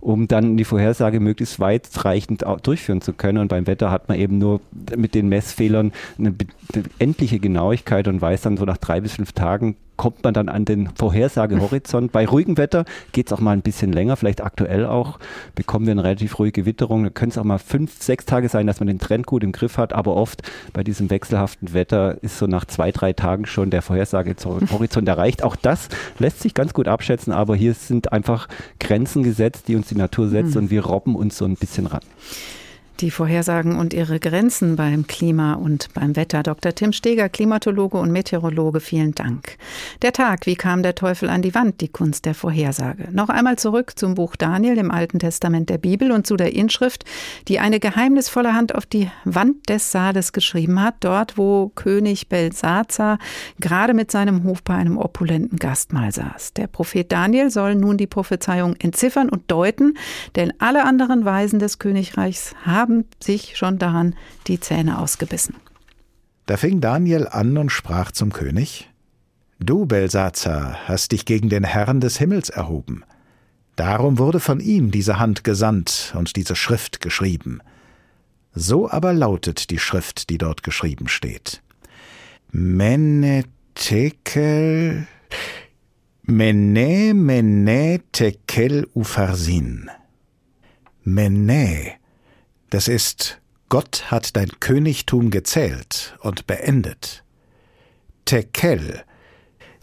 S24: um dann die Vorhersage möglichst weitreichend durchführen zu können. Und beim Wetter hat man eben nur mit den Messfehlern eine, eine endliche Genauigkeit und weiß dann so nach drei bis fünf Tagen, kommt man dann an den Vorhersagehorizont. Bei ruhigem Wetter geht es auch mal ein bisschen länger, vielleicht aktuell auch, bekommen wir eine relativ ruhige Witterung. Da können es auch mal fünf, sechs Tage sein, dass man den Trend gut im Griff hat, aber oft bei diesem wechselhaften Wetter ist so nach zwei, drei Tagen schon der Vorhersagehorizont erreicht. Auch das lässt sich ganz gut abschätzen, aber hier sind einfach Grenzen gesetzt, die uns die Natur setzt mhm. und wir robben uns so ein bisschen ran.
S2: Die Vorhersagen und ihre Grenzen beim Klima und beim Wetter. Dr. Tim Steger, Klimatologe und Meteorologe, vielen Dank. Der Tag, wie kam der Teufel an die Wand? Die Kunst der Vorhersage. Noch einmal zurück zum Buch Daniel im Alten Testament der Bibel und zu der Inschrift, die eine geheimnisvolle Hand auf die Wand des Saales geschrieben hat, dort, wo König Belsazar gerade mit seinem Hof bei einem opulenten Gastmahl saß. Der Prophet Daniel soll nun die Prophezeiung entziffern und deuten, denn alle anderen Weisen des Königreichs haben haben sich schon daran die Zähne ausgebissen.
S15: Da fing Daniel an und sprach zum König: Du, Belsazar, hast dich gegen den Herrn des Himmels erhoben. Darum wurde von ihm diese Hand gesandt und diese Schrift geschrieben. So aber lautet die Schrift, die dort geschrieben steht. Menetekel, Mene, Mene, Tekel, Ufarsin. Mene, das ist, Gott hat dein Königtum gezählt und beendet. Tekel,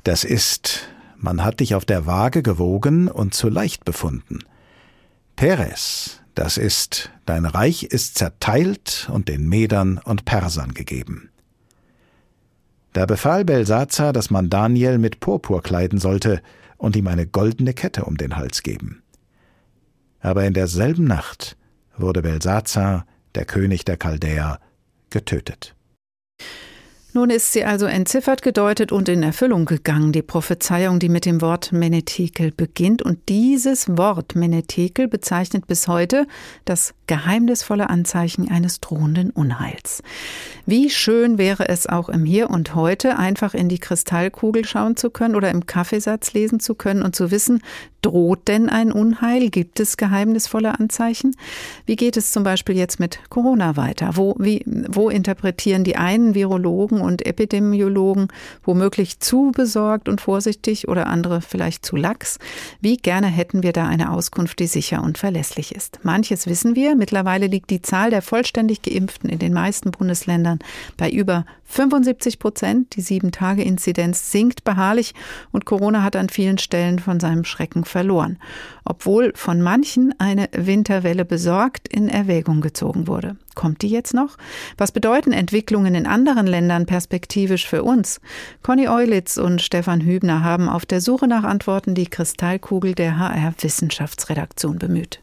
S15: das ist, man hat dich auf der Waage gewogen und zu leicht befunden. Peres, das ist, dein Reich ist zerteilt und den Medern und Persern gegeben. Da befahl Belsazar, dass man Daniel mit Purpur kleiden sollte und ihm eine goldene Kette um den Hals geben. Aber in derselben Nacht wurde Belsazar, der König der Chaldäer, getötet.
S2: Nun ist sie also entziffert, gedeutet und in Erfüllung gegangen, die Prophezeiung, die mit dem Wort Menetekel beginnt. Und dieses Wort Menetekel bezeichnet bis heute das geheimnisvolle Anzeichen eines drohenden Unheils. Wie schön wäre es auch im Hier und Heute, einfach in die Kristallkugel schauen zu können oder im Kaffeesatz lesen zu können und zu wissen, droht denn ein Unheil? Gibt es geheimnisvolle Anzeichen? Wie geht es zum Beispiel jetzt mit Corona weiter? Wo, wie, wo interpretieren die einen Virologen und Epidemiologen womöglich zu besorgt und vorsichtig oder andere vielleicht zu lax? Wie gerne hätten wir da eine Auskunft, die sicher und verlässlich ist? Manches wissen wir. Mittlerweile liegt die Zahl der vollständig Geimpften in den meisten Bundesländern bei über 75 Prozent. Die Sieben-Tage-Inzidenz sinkt beharrlich und Corona hat an vielen Stellen von seinem Schrecken verloren, obwohl von manchen eine Winterwelle besorgt in Erwägung gezogen wurde. Kommt die jetzt noch? Was bedeuten Entwicklungen in anderen Ländern perspektivisch für uns? Conny Eulitz und Stefan Hübner haben auf der Suche nach Antworten die Kristallkugel der HR Wissenschaftsredaktion bemüht.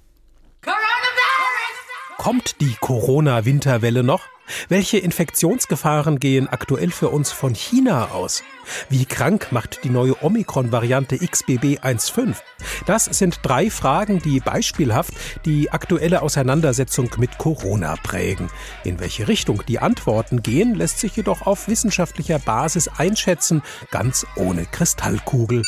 S25: Kommt die Corona-Winterwelle noch? Welche Infektionsgefahren gehen aktuell für uns von China aus? Wie krank macht die neue Omikron-Variante XBB1.5? Das sind drei Fragen, die beispielhaft die aktuelle Auseinandersetzung mit Corona prägen. In welche Richtung die Antworten gehen, lässt sich jedoch auf wissenschaftlicher Basis einschätzen, ganz ohne Kristallkugel.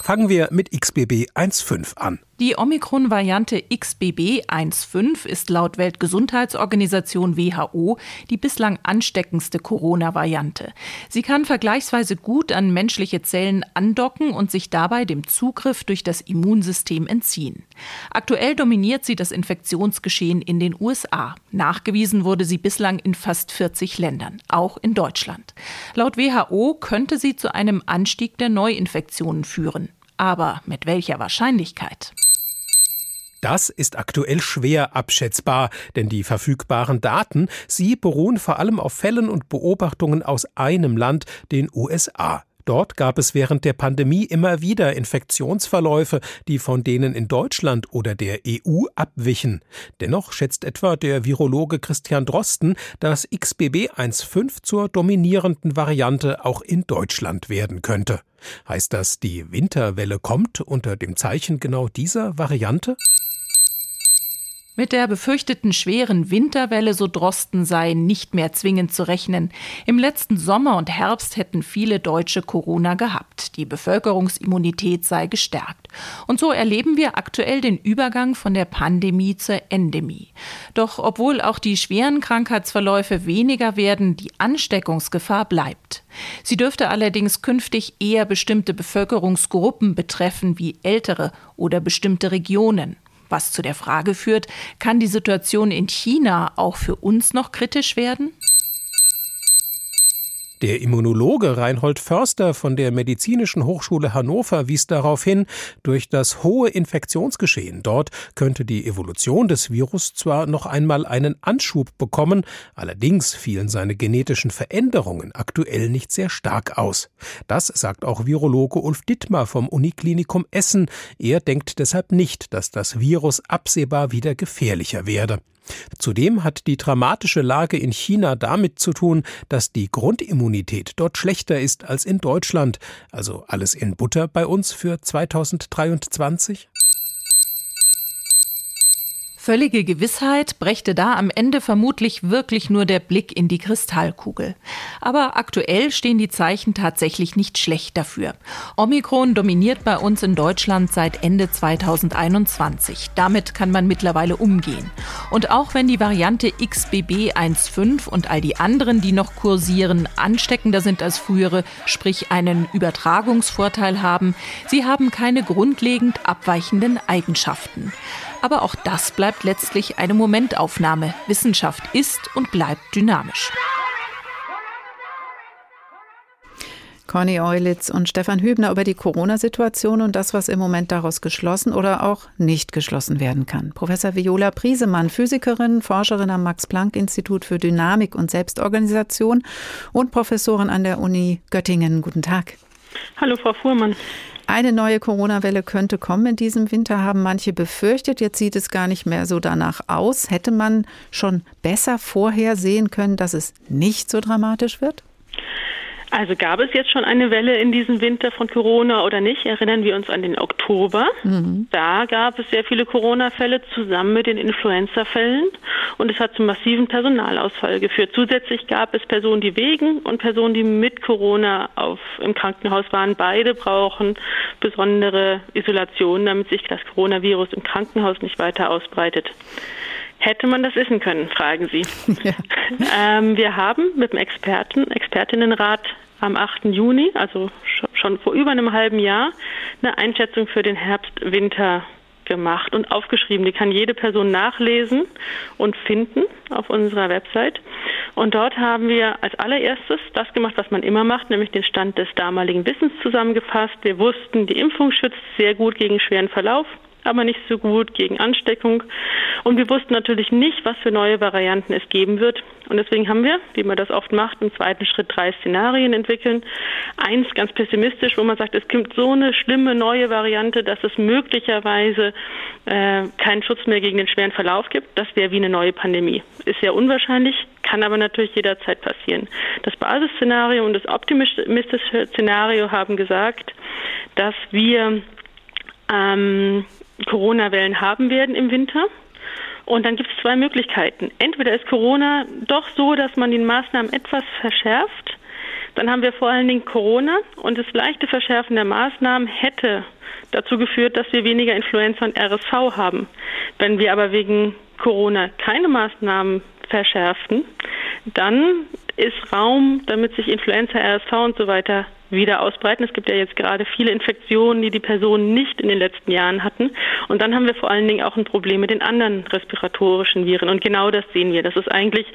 S25: Fangen wir mit XBB 1.5 an.
S26: Die Omikron-Variante XBB 1.5 ist laut Weltgesundheitsorganisation WHO die bislang ansteckendste Corona-Variante. Sie kann vergleichsweise gut an menschliche Zellen andocken und sich dabei dem Zugriff durch das Immunsystem entziehen. Aktuell dominiert sie das Infektionsgeschehen in den USA. Nachgewiesen wurde sie bislang in fast 40 Ländern, auch in Deutschland. Laut WHO könnte sie zu einem Anstieg der Neuinfektionen führen. Aber mit welcher Wahrscheinlichkeit?
S25: Das ist aktuell schwer abschätzbar, denn die verfügbaren Daten, sie beruhen vor allem auf Fällen und Beobachtungen aus einem Land, den USA. Dort gab es während der Pandemie immer wieder Infektionsverläufe, die von denen in Deutschland oder der EU abwichen. Dennoch schätzt etwa der Virologe Christian Drosten, dass XBB 1.5 zur dominierenden Variante auch in Deutschland werden könnte. Heißt das, die Winterwelle kommt unter dem Zeichen genau dieser Variante?
S26: Mit der befürchteten schweren Winterwelle, so Drosten, sei nicht mehr zwingend zu rechnen. Im letzten Sommer und Herbst hätten viele Deutsche Corona gehabt. Die Bevölkerungsimmunität sei gestärkt. Und so erleben wir aktuell den Übergang von der Pandemie zur Endemie. Doch obwohl auch die schweren Krankheitsverläufe weniger werden, die Ansteckungsgefahr bleibt. Sie dürfte allerdings künftig eher bestimmte Bevölkerungsgruppen betreffen wie ältere oder bestimmte Regionen. Was zu der Frage führt, kann die Situation in China auch für uns noch kritisch werden?
S25: Der Immunologe Reinhold Förster von der Medizinischen Hochschule Hannover wies darauf hin, durch das hohe Infektionsgeschehen dort könnte die Evolution des Virus zwar noch einmal einen Anschub bekommen, allerdings fielen seine genetischen Veränderungen aktuell nicht sehr stark aus. Das sagt auch Virologe Ulf Dittmar vom Uniklinikum Essen. Er denkt deshalb nicht, dass das Virus absehbar wieder gefährlicher werde. Zudem hat die dramatische Lage in China damit zu tun, dass die Grundimmunität dort schlechter ist als in Deutschland. Also alles in Butter bei uns für 2023?
S26: Völlige Gewissheit brächte da am Ende vermutlich wirklich nur der Blick in die Kristallkugel. Aber aktuell stehen die Zeichen tatsächlich nicht schlecht dafür. Omikron dominiert bei uns in Deutschland seit Ende 2021. Damit kann man mittlerweile umgehen. Und auch wenn die Variante XBB 1.5 und all die anderen, die noch kursieren, ansteckender sind als frühere, sprich einen Übertragungsvorteil haben, sie haben keine grundlegend abweichenden Eigenschaften. Aber auch das bleibt letztlich eine Momentaufnahme. Wissenschaft ist und bleibt dynamisch.
S2: Conny Eulitz und Stefan Hübner über die Corona-Situation und das, was im Moment daraus geschlossen oder auch nicht geschlossen werden kann. Professor Viola Priesemann, Physikerin, Forscherin am Max-Planck-Institut für Dynamik und Selbstorganisation und Professorin an der Uni Göttingen. Guten Tag.
S27: Hallo, Frau Fuhrmann.
S2: Eine neue Corona-Welle könnte kommen in diesem Winter, haben manche befürchtet. Jetzt sieht es gar nicht mehr so danach aus. Hätte man schon besser vorhersehen können, dass es nicht so dramatisch wird?
S27: Also gab es jetzt schon eine Welle in diesem Winter von Corona oder nicht? Erinnern wir uns an den
S28: Oktober. Mhm. Da gab es sehr viele Corona-Fälle zusammen mit den Influenza-Fällen und es hat zu massiven Personalausfall geführt. Zusätzlich gab es Personen, die wegen und Personen, die mit Corona auf, im Krankenhaus waren. Beide brauchen besondere Isolation, damit sich das Coronavirus im Krankenhaus nicht weiter ausbreitet. Hätte man das wissen können, fragen Sie. Ja. Ähm, wir haben mit dem Experten, Expertinnenrat am 8. Juni, also schon vor über einem halben Jahr, eine Einschätzung für den Herbst-Winter gemacht und aufgeschrieben. Die kann jede Person nachlesen und finden auf unserer Website. Und dort haben wir als allererstes das gemacht, was man immer macht, nämlich den Stand des damaligen Wissens zusammengefasst. Wir wussten, die Impfung schützt sehr gut gegen schweren Verlauf aber nicht so gut gegen Ansteckung. Und wir wussten natürlich nicht, was für neue Varianten es geben wird. Und deswegen haben wir, wie man das oft macht, im zweiten Schritt drei Szenarien entwickeln. Eins ganz pessimistisch, wo man sagt, es gibt so eine schlimme neue Variante, dass es möglicherweise äh, keinen Schutz mehr gegen den schweren Verlauf gibt. Das wäre wie eine neue Pandemie. Ist sehr unwahrscheinlich, kann aber natürlich jederzeit passieren. Das Basisszenario und das optimistische Szenario haben gesagt, dass wir ähm, Corona-Wellen haben werden im Winter. Und dann gibt es zwei Möglichkeiten. Entweder ist Corona doch so, dass man die Maßnahmen etwas verschärft. Dann haben wir vor allen Dingen Corona und das leichte Verschärfen der Maßnahmen hätte dazu geführt, dass wir weniger Influenza und RSV haben. Wenn wir aber wegen Corona keine Maßnahmen verschärften, dann ist Raum, damit sich Influenza, RSV und so weiter wieder ausbreiten. Es gibt ja jetzt gerade viele Infektionen, die die Personen nicht in den letzten Jahren hatten. Und dann haben wir vor allen Dingen auch ein Problem mit den anderen respiratorischen Viren. Und genau das sehen wir. Das ist eigentlich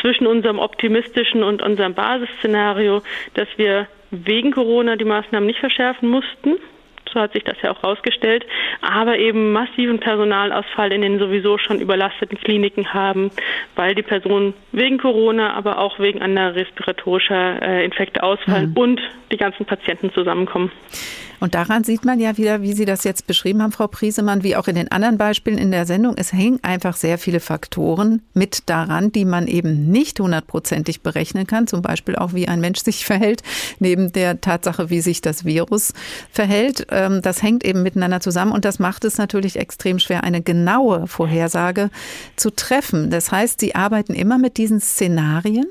S28: zwischen unserem optimistischen und unserem Basisszenario, dass wir wegen Corona die Maßnahmen nicht verschärfen mussten, so hat sich das ja auch herausgestellt, aber eben massiven Personalausfall in den sowieso schon überlasteten Kliniken haben, weil die Personen wegen Corona, aber auch wegen anderer respiratorischer äh, Infekte ausfallen mhm. und die ganzen Patienten zusammenkommen.
S2: Und daran sieht man ja wieder, wie Sie das jetzt beschrieben haben, Frau Priesemann, wie auch in den anderen Beispielen in der Sendung, es hängen einfach sehr viele Faktoren mit daran, die man eben nicht hundertprozentig berechnen kann. Zum Beispiel auch, wie ein Mensch sich verhält, neben der Tatsache, wie sich das Virus verhält. Ähm, das hängt eben miteinander zusammen und das macht es natürlich extrem schwer, eine genaue Vorhersage zu treffen. Das heißt, Sie arbeiten immer mit diesen Szenarien?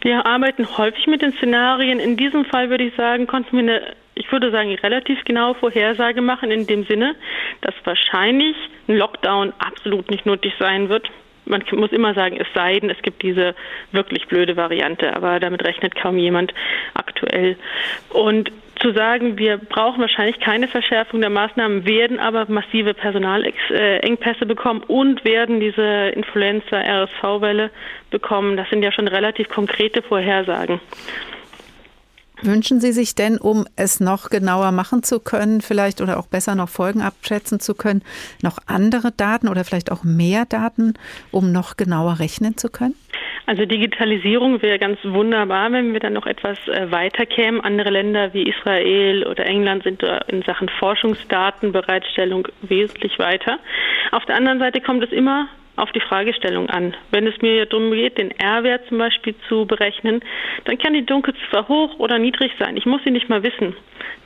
S28: Wir arbeiten häufig mit den Szenarien. In diesem Fall würde ich sagen, konnten wir eine ich würde sagen, relativ genaue Vorhersage machen in dem Sinne, dass wahrscheinlich ein Lockdown absolut nicht nötig sein wird. Man muss immer sagen, es sei denn, es gibt diese wirklich blöde Variante, aber damit rechnet kaum jemand aktuell. Und zu sagen, wir brauchen wahrscheinlich keine Verschärfung der Maßnahmen, werden aber massive Personalengpässe bekommen und werden diese Influenza-RSV-Welle bekommen, das sind ja schon relativ konkrete Vorhersagen.
S2: Wünschen Sie sich denn, um es noch genauer machen zu können, vielleicht oder auch besser noch Folgen abschätzen zu können, noch andere Daten oder vielleicht auch mehr Daten, um noch genauer rechnen zu können?
S28: Also Digitalisierung wäre ganz wunderbar, wenn wir dann noch etwas äh, weiter kämen. Andere Länder wie Israel oder England sind in Sachen Forschungsdatenbereitstellung wesentlich weiter. Auf der anderen Seite kommt es immer auf die Fragestellung an. Wenn es mir darum geht, den R-Wert zum Beispiel zu berechnen, dann kann die Dunkelziffer hoch oder niedrig sein. Ich muss sie nicht mal wissen.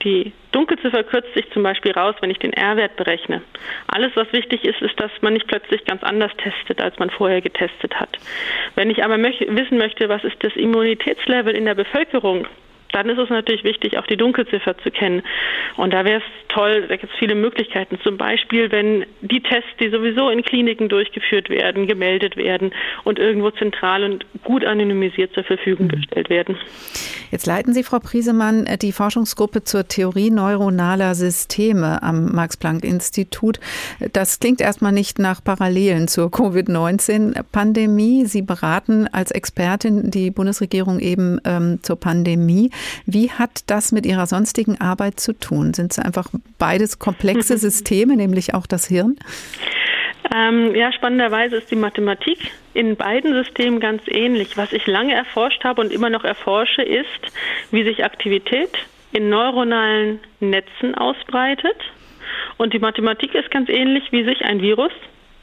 S28: Die Dunkelziffer kürzt sich zum Beispiel raus, wenn ich den R-Wert berechne. Alles, was wichtig ist, ist, dass man nicht plötzlich ganz anders testet, als man vorher getestet hat. Wenn ich aber möch wissen möchte, was ist das Immunitätslevel in der Bevölkerung, dann ist es natürlich wichtig, auch die Dunkelziffer zu kennen. Und da wäre es toll, da gibt es viele Möglichkeiten. Zum Beispiel, wenn die Tests, die sowieso in Kliniken durchgeführt werden, gemeldet werden und irgendwo zentral und gut anonymisiert zur Verfügung mhm. gestellt werden.
S2: Jetzt leiten Sie, Frau Priesemann, die Forschungsgruppe zur Theorie neuronaler Systeme am Max-Planck-Institut. Das klingt erstmal nicht nach Parallelen zur Covid-19-Pandemie. Sie beraten als Expertin die Bundesregierung eben ähm, zur Pandemie. Wie hat das mit Ihrer sonstigen Arbeit zu tun? Sind es einfach beides komplexe Systeme, nämlich auch das Hirn?
S28: Ähm, ja, spannenderweise ist die Mathematik in beiden Systemen ganz ähnlich. Was ich lange erforscht habe und immer noch erforsche, ist, wie sich Aktivität in neuronalen Netzen ausbreitet. Und die Mathematik ist ganz ähnlich, wie sich ein Virus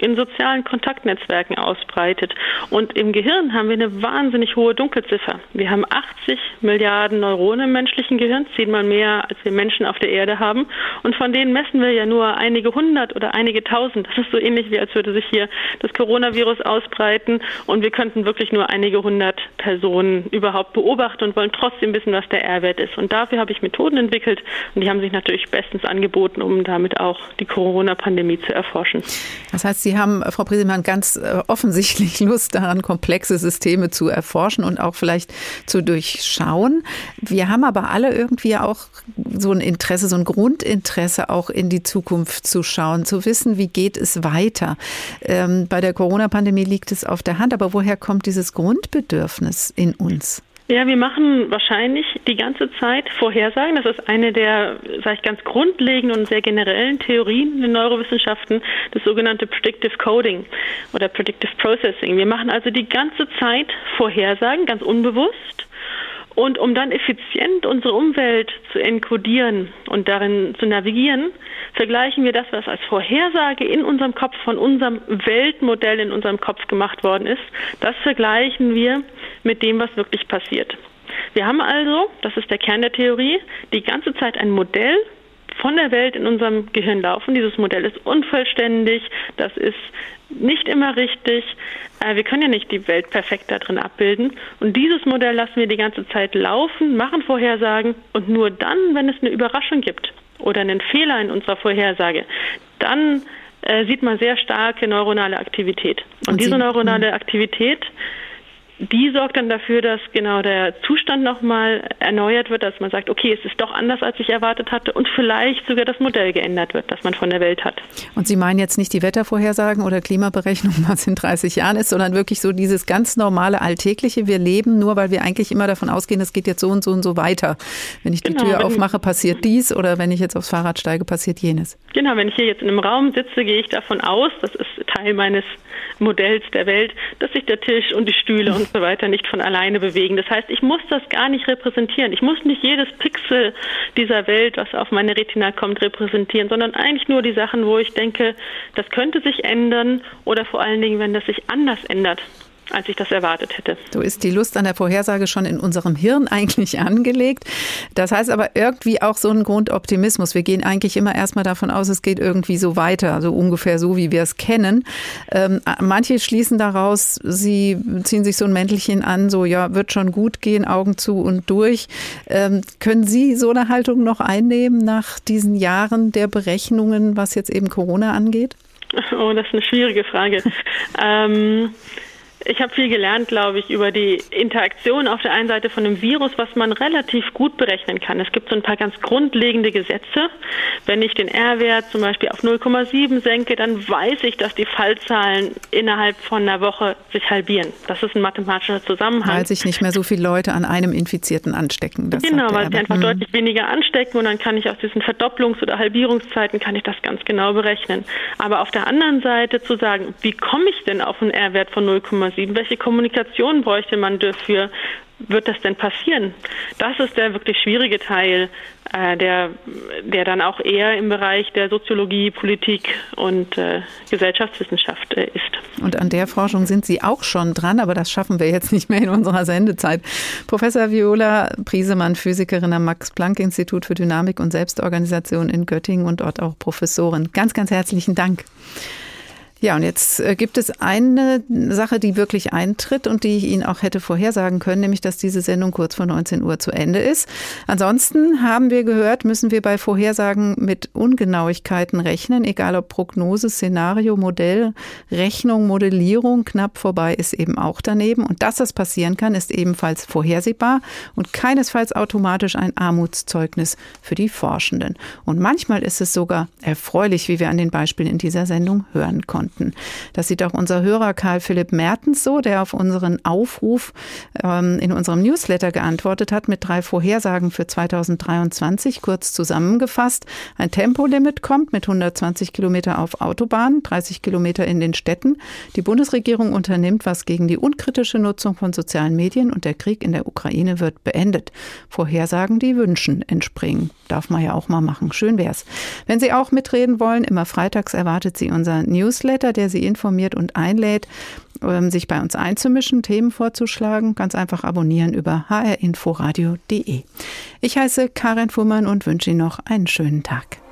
S28: in sozialen Kontaktnetzwerken ausbreitet. Und im Gehirn haben wir eine wahnsinnig hohe Dunkelziffer. Wir haben 80 Milliarden Neuronen im menschlichen Gehirn, zehnmal mehr, als wir Menschen auf der Erde haben. Und von denen messen wir ja nur einige hundert oder einige tausend. Das ist so ähnlich wie als würde sich hier das Coronavirus ausbreiten und wir könnten wirklich nur einige hundert Personen überhaupt beobachten und wollen trotzdem wissen, was der R-Wert ist. Und dafür habe ich Methoden entwickelt und die haben sich natürlich bestens angeboten, um damit auch die Corona-Pandemie zu erforschen.
S2: Das heißt, Sie haben, Frau Briesemann, ganz äh, offensichtlich Lust daran, komplexe Systeme zu erforschen und auch vielleicht zu durchschauen. Wir haben aber alle irgendwie auch so ein Interesse, so ein Grundinteresse auch in die Zukunft zu schauen, zu wissen, wie geht es weiter. Ähm, bei der Corona-Pandemie liegt es auf der Hand, aber woher kommt dieses Grundbedürfnis in uns?
S28: Ja, wir machen wahrscheinlich die ganze Zeit Vorhersagen. Das ist eine der, sage ich, ganz grundlegenden und sehr generellen Theorien in den Neurowissenschaften, das sogenannte Predictive Coding oder Predictive Processing. Wir machen also die ganze Zeit Vorhersagen, ganz unbewusst. Und um dann effizient unsere Umwelt zu enkodieren und darin zu navigieren, vergleichen wir das, was als Vorhersage in unserem Kopf von unserem Weltmodell in unserem Kopf gemacht worden ist, das vergleichen wir mit dem, was wirklich passiert. Wir haben also, das ist der Kern der Theorie, die ganze Zeit ein Modell von der Welt in unserem Gehirn laufen. Dieses Modell ist unvollständig, das ist nicht immer richtig. Äh, wir können ja nicht die Welt perfekt da drin abbilden. Und dieses Modell lassen wir die ganze Zeit laufen, machen Vorhersagen und nur dann, wenn es eine Überraschung gibt oder einen Fehler in unserer Vorhersage, dann äh, sieht man sehr starke neuronale Aktivität. Und, und diese neuronale Aktivität die sorgt dann dafür, dass genau der Zustand nochmal erneuert wird, dass man sagt, okay, es ist doch anders, als ich erwartet hatte und vielleicht sogar das Modell geändert wird, das man von der Welt hat.
S2: Und Sie meinen jetzt nicht die Wettervorhersagen oder Klimaberechnungen, was in 30 Jahren ist, sondern wirklich so dieses ganz normale Alltägliche. Wir leben nur, weil wir eigentlich immer davon ausgehen, es geht jetzt so und so und so weiter. Wenn ich die genau, Tür aufmache, passiert dies oder wenn ich jetzt aufs Fahrrad steige, passiert jenes.
S28: Genau, wenn ich hier jetzt in einem Raum sitze, gehe ich davon aus, das ist Teil meines Modells der Welt, dass sich der Tisch und die Stühle und so weiter nicht von alleine bewegen. Das heißt, ich muss das gar nicht repräsentieren. Ich muss nicht jedes Pixel dieser Welt, was auf meine Retina kommt, repräsentieren, sondern eigentlich nur die Sachen, wo ich denke, das könnte sich ändern oder vor allen Dingen, wenn das sich anders ändert als ich das erwartet hätte.
S2: So ist die Lust an der Vorhersage schon in unserem Hirn eigentlich angelegt. Das heißt aber irgendwie auch so ein Grundoptimismus. Wir gehen eigentlich immer erstmal davon aus, es geht irgendwie so weiter, so ungefähr so, wie wir es kennen. Ähm, manche schließen daraus, sie ziehen sich so ein Mäntelchen an, so ja, wird schon gut gehen, Augen zu und durch. Ähm, können Sie so eine Haltung noch einnehmen nach diesen Jahren der Berechnungen, was jetzt eben Corona angeht?
S28: Oh, das ist eine schwierige Frage. ähm, ich habe viel gelernt, glaube ich, über die Interaktion auf der einen Seite von einem Virus, was man relativ gut berechnen kann. Es gibt so ein paar ganz grundlegende Gesetze. Wenn ich den R-Wert zum Beispiel auf 0,7 senke, dann weiß ich, dass die Fallzahlen innerhalb von einer Woche sich halbieren. Das ist ein mathematischer Zusammenhang.
S2: Weil sich nicht mehr so viele Leute an einem Infizierten anstecken.
S28: Das genau, weil sie einfach hm. deutlich weniger anstecken und dann kann ich aus diesen Verdopplungs- oder Halbierungszeiten kann ich das ganz genau berechnen. Aber auf der anderen Seite zu sagen, wie komme ich denn auf einen R-Wert von 0,7? 7. Welche Kommunikation bräuchte man dafür? Wird das denn passieren? Das ist der wirklich schwierige Teil, äh, der, der dann auch eher im Bereich der Soziologie, Politik und äh, Gesellschaftswissenschaft äh, ist.
S2: Und an der Forschung sind Sie auch schon dran, aber das schaffen wir jetzt nicht mehr in unserer Sendezeit. Professor Viola Priesemann, Physikerin am Max-Planck-Institut für Dynamik und Selbstorganisation in Göttingen und dort auch Professorin. Ganz, ganz herzlichen Dank. Ja, und jetzt äh, gibt es eine Sache, die wirklich eintritt und die ich Ihnen auch hätte vorhersagen können, nämlich dass diese Sendung kurz vor 19 Uhr zu Ende ist. Ansonsten haben wir gehört, müssen wir bei Vorhersagen mit Ungenauigkeiten rechnen, egal ob Prognose, Szenario, Modell, Rechnung, Modellierung, knapp vorbei ist eben auch daneben. Und dass das passieren kann, ist ebenfalls vorhersehbar und keinesfalls automatisch ein Armutszeugnis für die Forschenden. Und manchmal ist es sogar erfreulich, wie wir an den Beispielen in dieser Sendung hören konnten konnten. Das sieht auch unser Hörer Karl Philipp Mertens so, der auf unseren Aufruf ähm, in unserem Newsletter geantwortet hat mit drei Vorhersagen für 2023. Kurz zusammengefasst, ein Tempolimit kommt mit 120 Kilometer auf Autobahnen, 30 Kilometer in den Städten. Die Bundesregierung unternimmt was gegen die unkritische Nutzung von sozialen Medien und der Krieg in der Ukraine wird beendet. Vorhersagen, die Wünschen entspringen. Darf man ja auch mal machen. Schön wär's. Wenn Sie auch mitreden wollen, immer freitags erwartet Sie unser Newsletter. Reporter, der Sie informiert und einlädt, ähm, sich bei uns einzumischen, Themen vorzuschlagen. Ganz einfach abonnieren über hrinforadio.de. Ich heiße Karin Fuhrmann und wünsche Ihnen noch einen schönen Tag.